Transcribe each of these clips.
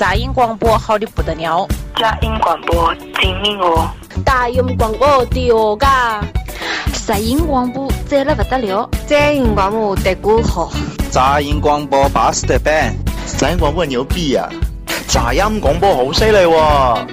杂音广播好的不得了，杂音广播精明哦，大音广播屌嘎，杂音广播赞了不得了，杂音广播的歌好，杂音广播巴适得板，杂音广播牛逼呀、啊，杂音广播好犀利喎。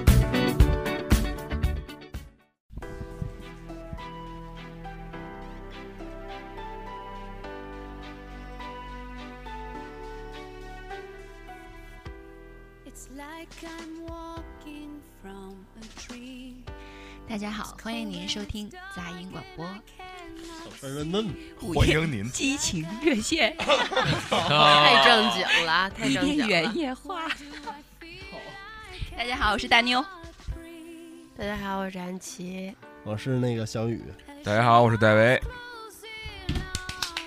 大家好，欢迎您收听杂音广播。欢迎您，激情热线，太正经了，太正经了。原野花。大家好，我是大妞。大家好，我是安琪。我是那个小雨。大家好，我是戴维。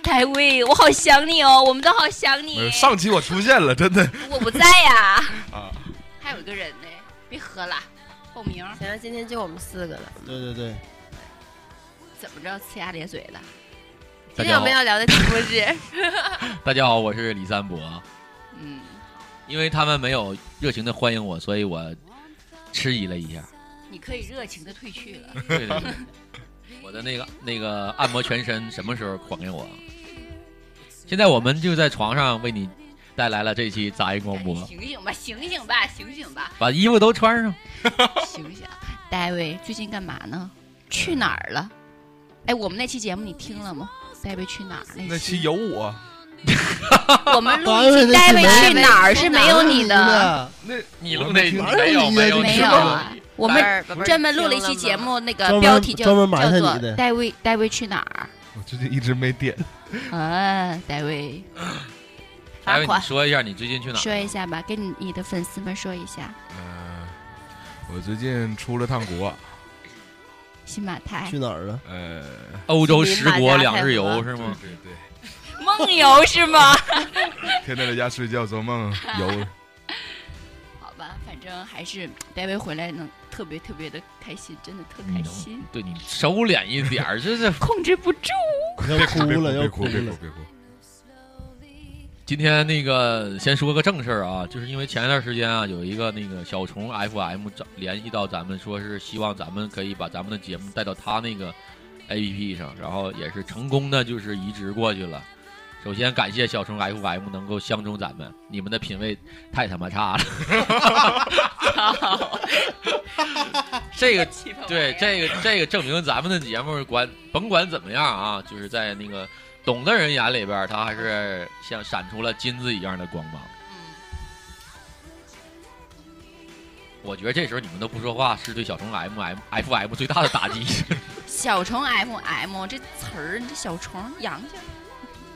戴维，我好想你哦，我们都好想你。上期我出现了，真的。我不在呀。啊。还有一个人呢，别喝了。报名，行了，今天就我们四个了。对对对，怎么着呲牙咧嘴的？今天我们要聊的题目是。大家好，我是李三博。嗯，因为他们没有热情的欢迎我，所以我迟疑了一下。你可以热情的退去了。对对对，我的那个那个按摩全身什么时候还给我？现在我们就在床上为你。带来了这期杂音广播。醒醒吧，醒醒吧，醒醒吧！把衣服都穿上。醒醒，戴维最近干嘛呢？去哪儿了？哎，我们那期节目你听了吗？戴维去哪儿？那期有我。我们录一期 戴维去哪儿是没有你的。那你录那没有没有没有啊？我们专门录了一期节目，那个标题叫叫做“戴维戴维去哪儿”。我最近一直没点。啊，戴维。大卫，你说一下你最近去哪？说一下吧，跟你你的粉丝们说一下。嗯，我最近出了趟国，新马泰。去哪儿了？呃，欧洲十国两日游是吗？对对。梦游是吗？天天在家睡觉做梦游。好吧，反正还是戴维回来能特别特别的开心，真的特开心。对你收敛一点儿，这是控制不住。要哭了，要哭了，别哭，别哭。今天那个先说个正事儿啊，就是因为前一段时间啊，有一个那个小虫 FM 找联系到咱们，说是希望咱们可以把咱们的节目带到他那个 APP 上，然后也是成功的就是移植过去了。首先感谢小虫 FM 能够相中咱们，你们的品味太他妈差了。这个对这个这个证明咱们的节目管甭管怎么样啊，就是在那个。懂的人眼里边，他还是像闪出了金子一样的光芒。嗯，我觉得这时候你们都不说话，是对小虫 M M F M 最大的打击。小虫 M M 这词儿，你这小虫洋气，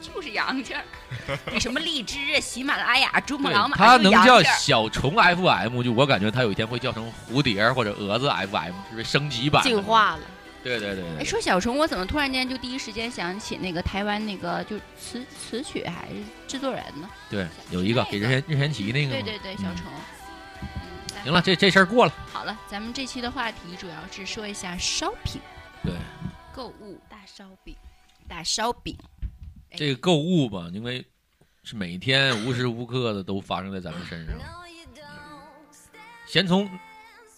就是洋气。比什么荔枝啊、喜马拉雅、珠穆朗玛，它能叫小虫 F M，就我感觉它有一天会叫成蝴蝶或者蛾子 F M，就是升级版、进化了。对对对，哎，说小虫，我怎么突然间就第一时间想起那个台湾那个就词词曲还是制作人呢？对，有一个给任贤任贤齐那个。对对对，小虫。嗯，行了，这这事儿过了。好了，咱们这期的话题主要是说一下烧饼。对。购物大烧饼，大烧饼。这个购物吧，因为是每天无时无刻的都发生在咱们身上。先从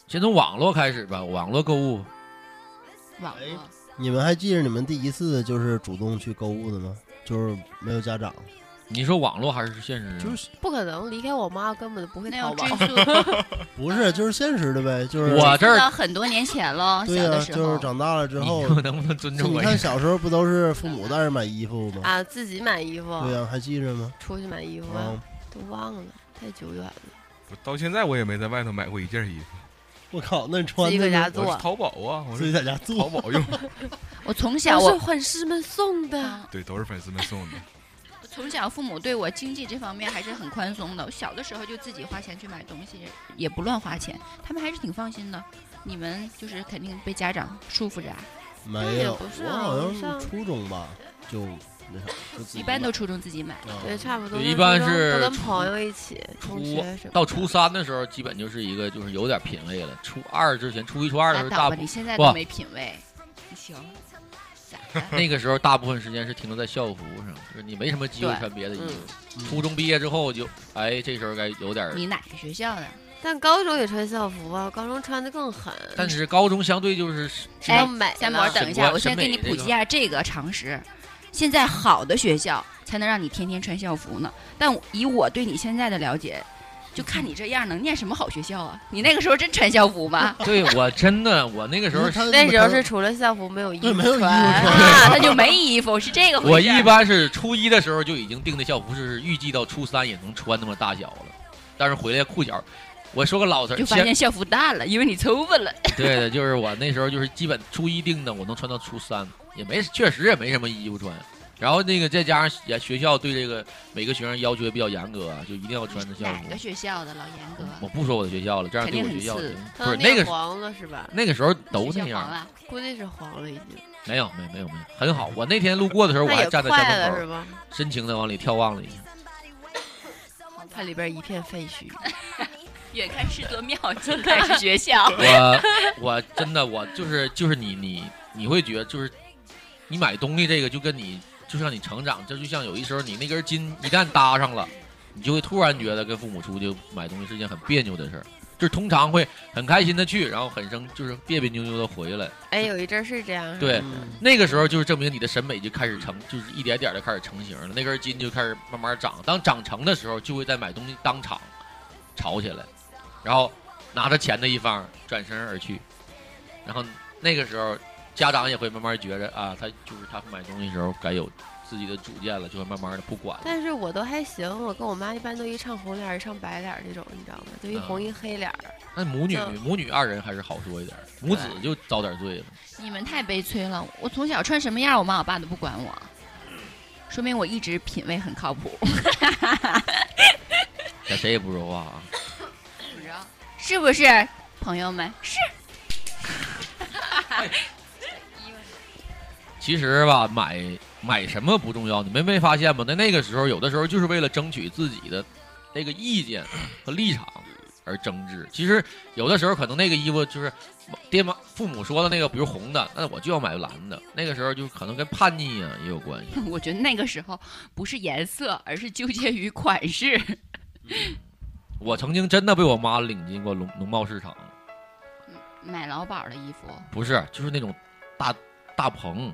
先从网络开始吧，网络购物。网络，你们还记得你们第一次就是主动去购物的吗？就是没有家长。你说网络还是现实？就是不可能，离开我妈根本就不会淘宝。不是，就是现实的呗，就是我这儿很多年前了。对呀，就是长大了之后，能不能尊重我？你看小时候不都是父母带着买衣服吗？啊，自己买衣服。对呀，还记着吗？出去买衣服啊，都忘了，太久远了。到现在我也没在外头买过一件衣服。我靠，那你穿自己搁家做？淘宝啊，我自己在家做，淘宝用。我从小我是粉丝们送的，对，都是粉丝们送的。从小父母对我经济这方面还是很宽松的，我小的时候就自己花钱去买东西，也不乱花钱，他们还是挺放心的。你们就是肯定被家长束缚着啊？没有，我好像是初中吧，就一般都初中自己买，对，差不多。一般是都跟朋友一起，初到初三的时候，基本就是一个就是有点品位了。初二之前，初一初二的时候，大你现在都没品位，你行。那个时候大部分时间是停留在校服上，就是你没什么机会穿别的衣服。嗯初中毕业之后就，哎，这时候该有点儿。你哪个学校的？但高中也穿校服啊，高中穿的更狠。但是高中相对就是知哎道美三了博，等一下，我先给你普及一下这个常识。现在好的学校才能让你天天穿校服呢，但以我对你现在的了解，就看你这样，能念什么好学校啊？你那个时候真穿校服吗？对我真的，我那个时候他那时候是除了校服没有衣服对没有衣服穿。穿啊，他就没衣服，是这个回事。我一般是初一的时候就已经定的校服，是预计到初三也能穿那么大小了，但是回来裤脚，我说个老实儿，就发现校服大了，因为你抽风了。对的，就是我那时候就是基本初一定的，我能穿到初三，也没确实也没什么衣服穿。然后那个再加上也学校对这个每个学生要求也比较严格啊，就一定要穿着校服哪个。学校的老严格？我不说我的学校了，这样对我学校不是那个黄了是吧？那个时候都那样。估计是黄了已经。没有没有没有没有，很好。我那天路过的时候，我还站在快站门口？深情的往里眺望了一下。它里边一片废墟。远看是座庙，近看是学校。我我真的我就是就是你你你会觉得就是你买东西这个就跟你就像你成长，这就像有一时候你那根筋一旦搭上了，你就会突然觉得跟父母出去买东西是件很别扭的事儿。就是通常会很开心的去，然后很生就是别别扭扭的回来。哎，有一阵儿是这样。对，嗯那个时候就是证明你的审美就开始成，就是一点点的开始成型了，那根筋就开始慢慢长。当长成的时候，就会在买东西当场吵起来，然后拿着钱的一方转身而去，然后那个时候家长也会慢慢觉着啊，他就是他买东西的时候该有自己的主见了，就会慢慢的不管了。但是我都还行，我跟我妈一般都一唱红脸儿一唱白脸儿这种，你知道吗？就一嗯红一黑脸儿。那母女母女二人还是好说一点，母子就遭点罪了。你们太悲催了，我从小穿什么样，我妈我爸都不管我，说明我一直品味很靠谱。那谁也不说话啊。是不是，朋友们？是。其实吧，买买什么不重要，你们没发现吗？在那个时候，有的时候就是为了争取自己的那个意见和立场而争执。其实有的时候可能那个衣服就是爹妈父母说的那个，比如红的，那我就要买蓝的。那个时候就可能跟叛逆啊也有关系。我觉得那个时候不是颜色，而是纠结于款式。我曾经真的被我妈领进过农农贸市场，买劳保的衣服，不是，就是那种大大棚，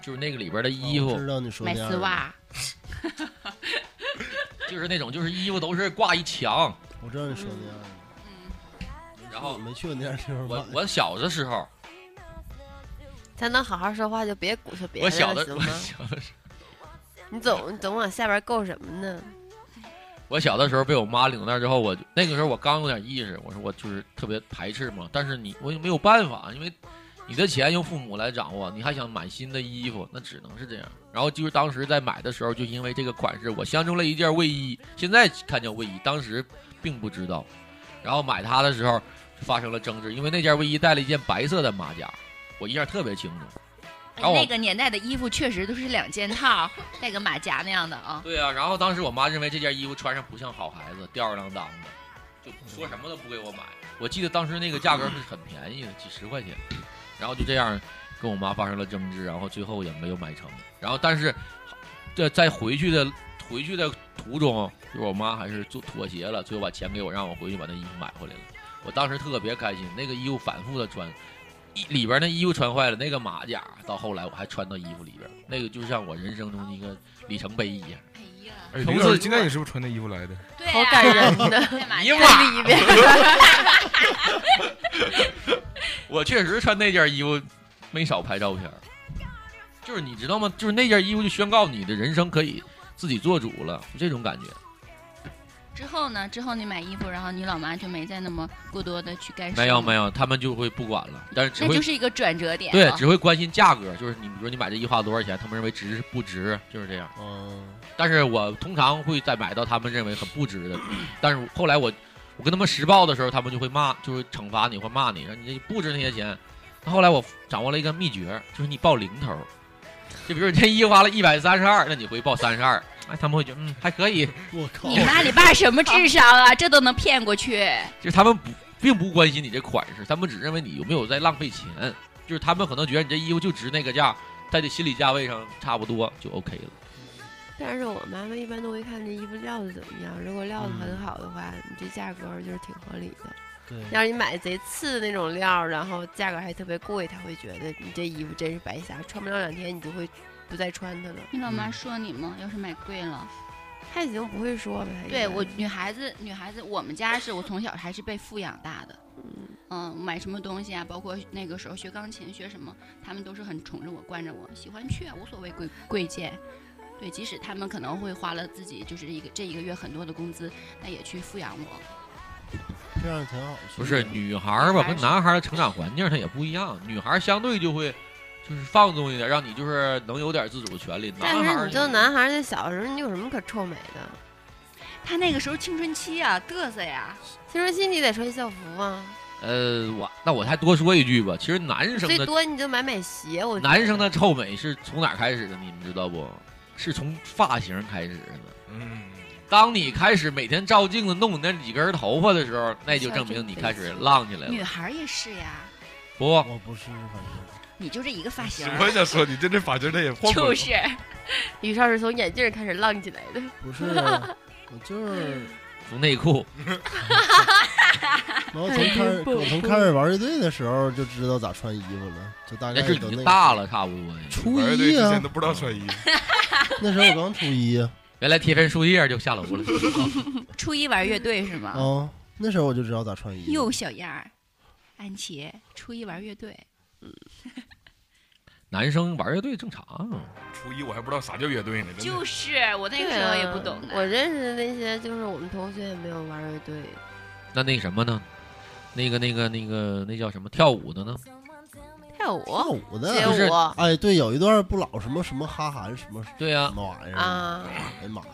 就是那个里边的衣服，哦我知道你说买那样的，丝袜，就是那种就是衣服都是挂一墙，我知道你说那样的。然后没去过那样的地方买。我我小的时候，咱能好好说话，就别鼓捣别的我小的我了行吗？小的时你总你总往下边够什么呢？我小的时候被我妈领那儿之后，我那个时候我刚有点意识，我说我就是特别排斥嘛。但是你我也没有办法，因为你的钱由父母来掌握，你还想买新的衣服，那只能是这样。然后就是当时在买的时候，就因为这个款式，我相中了一件卫衣，现在看见卫衣，当时并不知道。然后买它的时候发生了争执，因为那件卫衣带了一件白色的马甲，我印象特别清楚。那个年代的衣服确实都是两件套，带个马甲那样的啊。对啊，然后当时我妈认为这件衣服穿上不像好孩子，吊儿郎当的，就说什么都不给我买。我记得当时那个价格是很便宜的，几十块钱。然后就这样跟我妈发生了争执，然后最后也没有买成。然后但是这在回去的回去的途中，就是我妈还是做妥协了，最后把钱给我，让我回去把那衣服买回来了。我当时特别开心，那个衣服反复的穿，一里边那衣服穿坏了，那个马甲到后来我还穿到衣服里边，那个就像我人生中的一个里程碑一样。哎呀，哎，从刘老师此今天你是不是穿那衣服来的？好感人呢，在马你甲妈里边。我确实穿那件衣服没少拍照片，就是你知道吗？就是那件衣服就宣告你的人生可以自己做主了，就这种感觉。之后呢？之后你买衣服，然后你老妈就没再那么过多的去干涉。没有没有，他们就会不管了，但是只会那就是一个转折点、啊。对只会关心价格，就是你比如说你买这衣服花多少钱，他们认为值不值，就是这样。嗯，但是我通常会再买到他们认为很不值的，但是后来我我跟他们实报的时候，他们就会骂，就会惩罚你或骂你，说你这不值那些钱。后来我掌握了一个秘诀，就是你报零头，就比如你这衣服花了一百三十二，那你回报三十二，哎，他们会觉得嗯还可以，我靠，你妈你爸什么智商啊？这都能骗过去？就是他们不并不关心你这款式，他们只认为你有没有在浪费钱，就是他们可能觉得你这衣服就值那个价，在这心理价位上差不多就 OK 了。但是我妈妈一般都会看这衣服料子怎么样，如果料子很嗯好的话，你这价格就是挺合理的。对，要是你买贼次的那种料，然后价格还特别贵，他会觉得你这衣服真是白瞎，穿不了两天你就会不再穿它了。你老妈说你吗？要是买贵了，她已经不会说了。她应该对我女孩子，女孩子，我们家是我从小还是被富养大的。嗯买什么东西啊，包括那个时候学钢琴学什么，他们都是很宠着我，惯着我，喜欢去啊，无所谓贵贵贱。对，即使他们可能会花了自己就是一个这一个月很多的工资，那也去富养我。这样挺好。不是女孩儿吧，跟男孩儿的成长环境它也不一样。女孩儿相对就会就是放纵一点，让你就是能有点自主权利。但男孩儿是你就男孩儿在小时候，你有什么可臭美的？他那个时候青春期啊，嘚瑟呀。青春期你得穿校服啊，呃，我那我还多说一句吧，其实男生最多你就买买鞋。我男生的臭美是从哪儿开始的？你们知道不？是从发型开始的。嗯，当你开始每天照镜子弄你那几根头发的时候，那就证明你开始浪起来了。女孩也是呀，不，我不是，反正你就这一个发型。我也想说，你这这发型他也换过就是，于少是从眼镜开始浪起来的。不是，我就是从内裤。然后从开始我从开始玩乐队的时候就知道咋穿衣服了，就大概那是已经都大了，差不多。初玩乐队一啊之前都，不知道穿衣服，那时候我刚初一啊，原来贴片树叶就下楼了。初一玩乐队是吗？哦那时候我就知道咋穿衣服。哟，小样儿，安琪，初一玩乐队，男生玩乐队正常。初一我还不知道啥叫乐队呢，就是我那个时候也不懂的。我认识的那些就是我们同学也没有玩乐队，那那什么呢？那个那个那个那叫什么跳舞的呢？跳舞跳舞的街就是舞哎，对，有一段不老什么什么哈韩什么对呀什么玩意儿啊，哎呀妈呀！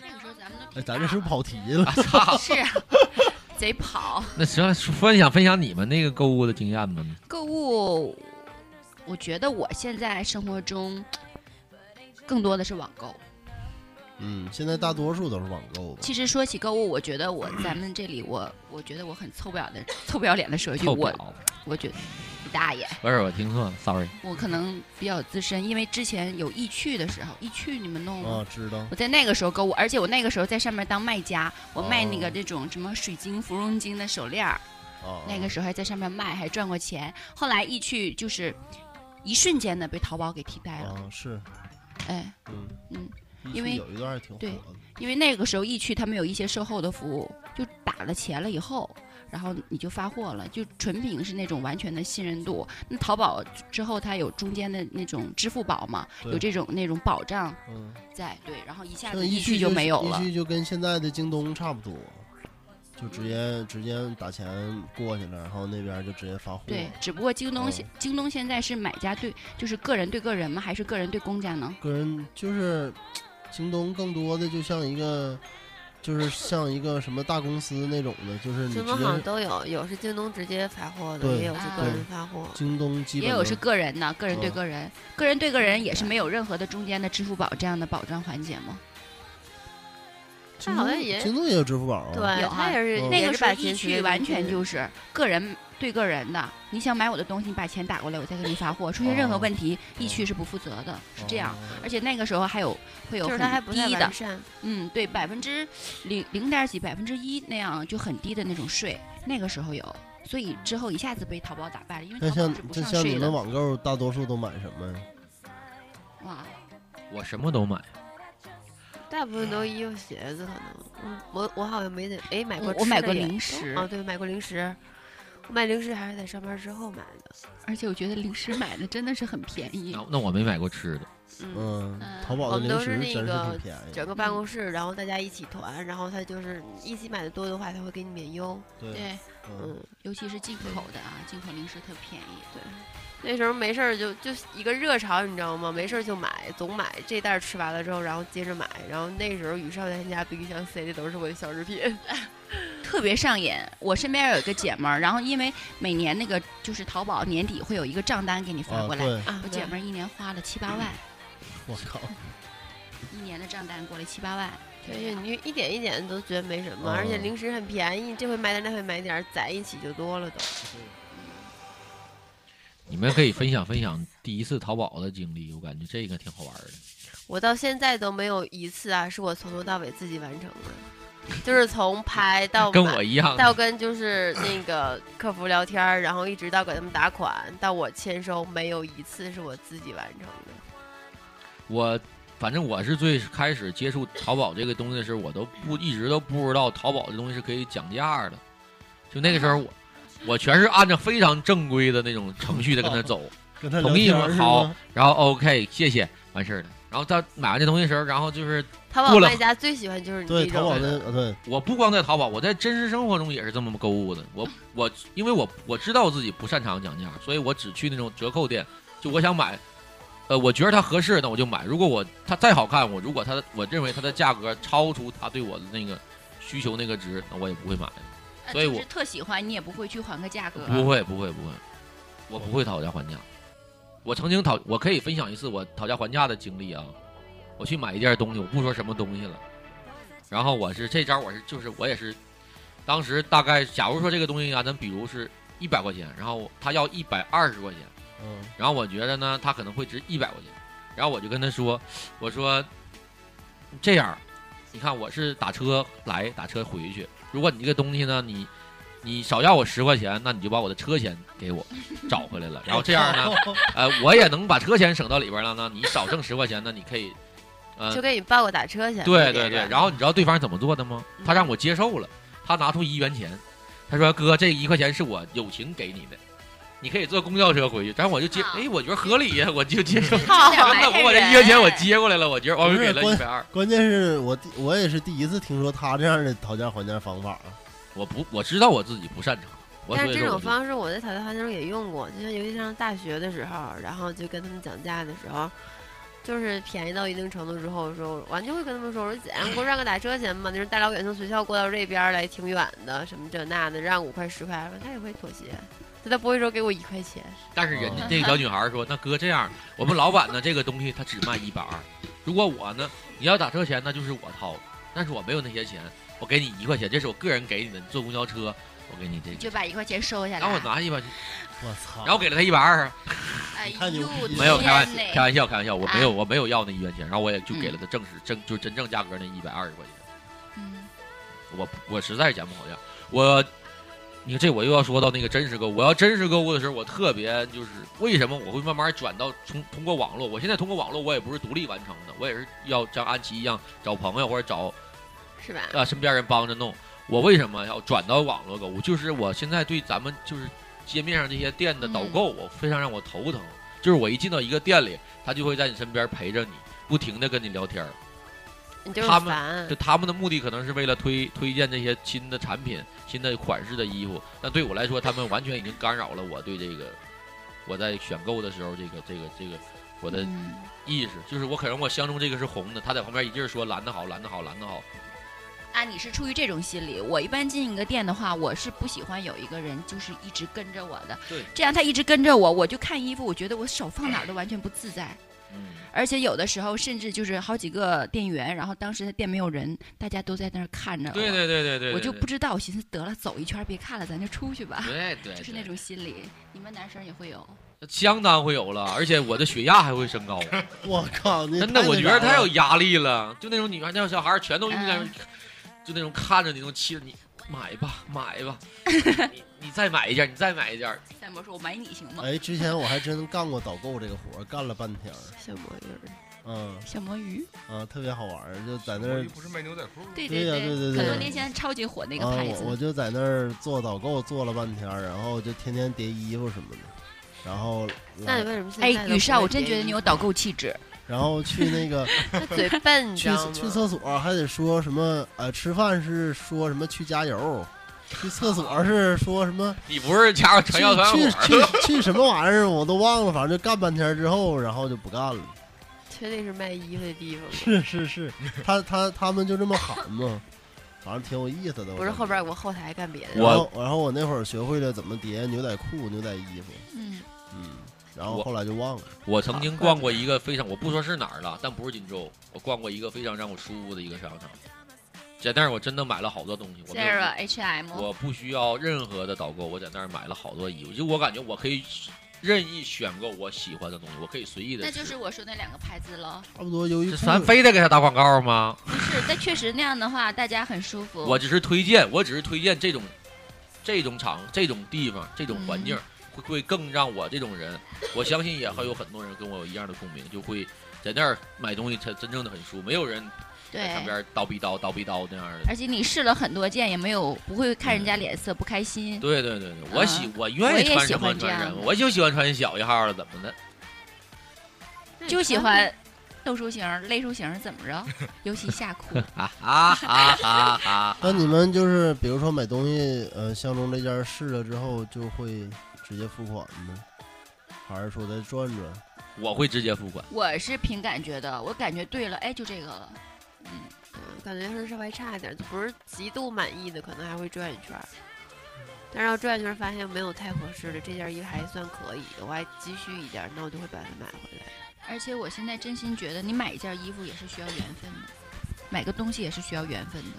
那个时候咱们都哎，咱这是不是跑题了？操！是啊贼跑那行分享分享你们那个购物的经验吧？购物。我觉得我现在生活中 更多的是网购。嗯，现在大多数都是网购吧。其实说起购物，我觉得我咱们这里我我觉得我很臭不了的臭不要脸的说一句，我我觉得你大爷，不是我听错了，sorry。我可能比较资深，因为之前有易趣的时候，易趣你们弄吗？啊，知道。我在那个时候购物，而且我那个时候在上面当卖家，我卖那个哦这种什么水晶、芙蓉晶的手链儿，哦，那个时候还在上面卖，还赚过钱。后来易趣就是一瞬间的被淘宝给替代了，哦是，哎，嗯嗯，因为有一段挺火对的。因为那个时候易趣他们有一些售后的服务，就打了钱了以后，然后你就发货了，就纯凭是那种完全的信任度。那淘宝之后它有中间的那种支付宝嘛，有这种那种保障嗯，在，对，然后一下像子易趣易趣就没有了易。趣就跟现在的京东差不多，就直接直接打钱过去了，然后那边就直接发货。对，只不过京东哦现、京东现在是买家对，就是个人对个人吗？还是个人对公家呢？个人就是 京东更多的就像一个，就是像一个什么大公司那种的，就是你京东好像都有，有是京东直接发货的，也有是个人发货。京东基本也有是个人的，个人对嗯个人，个人对个人也是没有任何的中间的支付宝这样的保障环节吗？京东好像也京东也有支付宝啊。对，有啊他也是嗯那个是把钱趣完全就是个人对个人的，你想买我的东西，你把钱打过来，我再给你发货，出现任何哦问题，易趣是不负责的，是这样。哦而且那个时候还有会有很低的。嗯，对，百分之零零点几、百分之一那样就很低的那种税，那个时候有，所以之后一下子被淘宝打败了，因为那像淘宝是不这像你们。网购大多数都买什么呀？哇，我什么都买，大部分都衣服鞋子可能，嗯，我我好像没得，哎，买过我我买过零食哦，对，买过零食，我买零食还是在上班之后买的，而且我觉得零食买的真的是很便宜那。我没买过吃的。嗯，淘宝都是食真是那个挺便宜。整个办公室，然后大家一起团，然后他就是一起买的多的话，他会给你免邮，对，对，嗯，嗯，尤其是进口的啊，进口零食特便宜。对，那时候没事儿就就一个热潮，你知道吗？没事儿就买，总买这袋儿吃完了之后，然后接着买，然后那时候宇少在他家冰箱塞的都是我的小食品，特别上瘾。我身边有一个姐们儿，然后因为每年那个就是淘宝年底会有一个账单给你发啊过来，我姐们儿一年花了七八万，我靠，一年的账单过来七八万。对，你一点一点都觉得没什么，哦而且零食很便宜，这回买点那回买点，攒一起就多了都。你们可以分享分享第一次淘宝的经历，我感觉这个挺好玩的。我到现在都没有一次啊，是我从头到尾自己完成的，就是从拍到跟我一样到跟就是那个客服聊天儿，然后一直到给他们打款，到我签收，没有一次是我自己完成的。我反正我是最开始接触淘宝这个东西的时候，我都不一直都不知道淘宝这东西是可以讲价的。就那个时候我，我全是按照非常正规的那种程序的跟他走，跟他同意吗？好，然后 OK，谢谢，完事儿了。然后他买完这东西的时候，然后就是淘宝卖家最喜欢就是你对这种淘宝的，呃对，我不光在淘宝，我在真实生活中也是这么购物的。我我因为我我知道我自己不擅长讲价，所以我只去那种折扣店。就我想买，呃，我觉得它合适，那我就买。如果我它再好看，我如果它我认为它的价格超出它对我的那个需求那个值，那我也不会买。所以我呃就是特喜欢，你也不会去还个价格。不会不会不会，我不会讨价还价。我曾经讨，我可以分享一次我讨价还价的经历啊。我去买一件东西，我不说什么东西了，然后我是这招，我是就是我也是，当时大概假如说这个东西啊，咱比如是一百块钱，然后他要一百二十块钱，嗯，然后我觉得呢，他可能会值一百块钱，然后我就跟他说，我说这样，你看我是打车来，打车回去，如果你这个东西呢，你你少要我十块钱，那你就把我的车钱给我找回来了，然后这样呢，呃，我也能把车钱省到里边了呢，你少挣十块钱呢，你可以，呃，就给你报个打车去。对对对，然后你知道对方怎么做的吗？他让我接受了，他拿出一元钱，他说：“哥，这一块钱是我友情给你的，你可以坐公交车回去。”然后我就接，哎，我觉得合理呀，我就接受。真的，我把这一元钱我接过来了，我觉得我不给了一百二。关键是我第我也是第一次听说他这样的讨价还价方法啊。我不我知道我自己不擅长，但是这种方式我在讨价还价中也用过，就像尤其上大学的时候，然后就跟他们讲价的时候，就是便宜到一定程度之后，说完就会跟他们说，我说姐，你给我让个打车钱吧，那是大老远从学校过到这边来，挺远的，什么这那的，让五块十块，他也会妥协，就他不会说给我一块钱。但是人家这个小女孩说：“那哥这样，我们老板呢这个东西他只卖一百二，如果我呢你要打车钱那就是我掏，但是我没有那些钱，我给你一块钱，这是我个人给你的，你坐公交车我给你这个。”就把一块钱收下来。然后我拿一百，我操！然后给了他一百二啊，哎呦，没有开玩天呐开玩笑开玩笑，我没有啊我没有要那一元钱，然后我也就给嗯了他正式正就真正价格那一百二十块钱。嗯，我我实在是捡不好价，我，你看这我又要说到那个真实购物。我要真实购物的时候，我特别就是为什么我会慢慢转到从通过网络？我现在通过网络，我也不是独立完成的，我也是要像安琪一样找朋友或者找是吧？啊身边人帮着弄。我为什么要转到网络购物？就是我现在对咱们就是街面上这些店的导购，我非常让我头疼。就是我一进到一个店里，他就会在你身边陪着你，不停的跟你聊天儿。他们就。他们的目的可能是为了推推荐这些新的产品、新的款式的衣服，但对我来说，他们完全已经干扰了我对这个我在选购的时候这个这个这个我的嗯意识，就是我可能我相中这个是红的，他在旁边一劲儿说蓝的好，蓝的好，蓝的好。啊，你是出于这种心理。我一般进一个店的话，我是不喜欢有一个人就是一直跟着我的。对这样他一直跟着我，我就看衣服，我觉得我手放哪儿都完全不自在。嗯，而且有的时候甚至就是好几个店员，然后当时他店没有人，大家都在那儿看着。对对对对对，我就不知道，我寻思得了，走一圈别看了，咱就出去吧。对对，就是那种心理，你们男生也会有。相当会有了，而且我的血压还会升高。我靠，真的，我觉得太有压力了。就那种女孩、那种小孩全都应该，嗯就那种看着你那种气，你买吧，买吧，你你再买一件，你再买一件。赛博说：“我买你行吗？”哎，之前我还真干过导购这个活儿，干了半天儿。小魔女儿，嗯小魔鱼，啊，特别好玩儿，就在那儿不是卖牛仔裤？对对呀对对对对很多年前超级火那个啊，牌子。我我就在那儿做导购做了半天儿，然后就天天叠衣服什么的，然后那你为什么现哎在，都不雨少，我真觉得你有导购气质。然后去那个 他嘴笨，去？去厕所还得说什么呃，吃饭是说什么去加油，去厕所是说什么你不是加入去传销团去去 去什么玩意儿我都忘了，反正就干半天之后，然后就不干了。确定是卖衣服的地方吗？是是是，他他他们就这么喊嘛，反正挺有意思的。不是后边有个后台干别的。然后然后我那会儿学会了怎么叠牛仔裤、牛仔衣服，嗯嗯，然后我后来就忘了。我曾经逛过一个非常，我不说是哪儿了，但不是锦州，我逛过一个非常让我舒服的一个商场，在那儿我真的买了好多东西。我没有 Zara、H&M，我不需要任何的导购，我在那儿买了好多衣服，就我感觉我可以任意选购我喜欢的东西，我可以随意的。那就是我说那两个牌子了。差不多优衣库。咱非得给他打广告吗？不是，但确实那样的话，大家很舒服。我只是推荐，我只是推荐这种这种场、这种地方、这种环境，会会更让我这种人，我相信也会有很多人跟我有一样的共鸣，就会在那儿买东西才真正的很舒服，没有人在上边叨逼叨叨逼叨那样的。而且你试了很多件，也没有不会看人家脸色不开心。对对对对，我喜嗯我愿意喜穿什么欢这样穿什么，我就喜欢穿小一号的，怎么的？就喜欢豆叔型、肋叔型，怎么着？尤其夏裤。啊啊啊啊啊！那你们就是比如说买东西，呃，相中这件试了之后就会直接付款吗？还是说再转转？我会直接付款。我是凭感觉的，我感觉对了，哎，就这个了。嗯，嗯，感觉是稍微差一点，就不是极度满意的，可能还会转一圈儿。但是要转一圈儿发现没有太合适的，这件衣服还算可以，我还急需一件，那我就会把它买回来。而且我现在真心觉得，你买一件衣服也是需要缘分的，买个东西也是需要缘分的。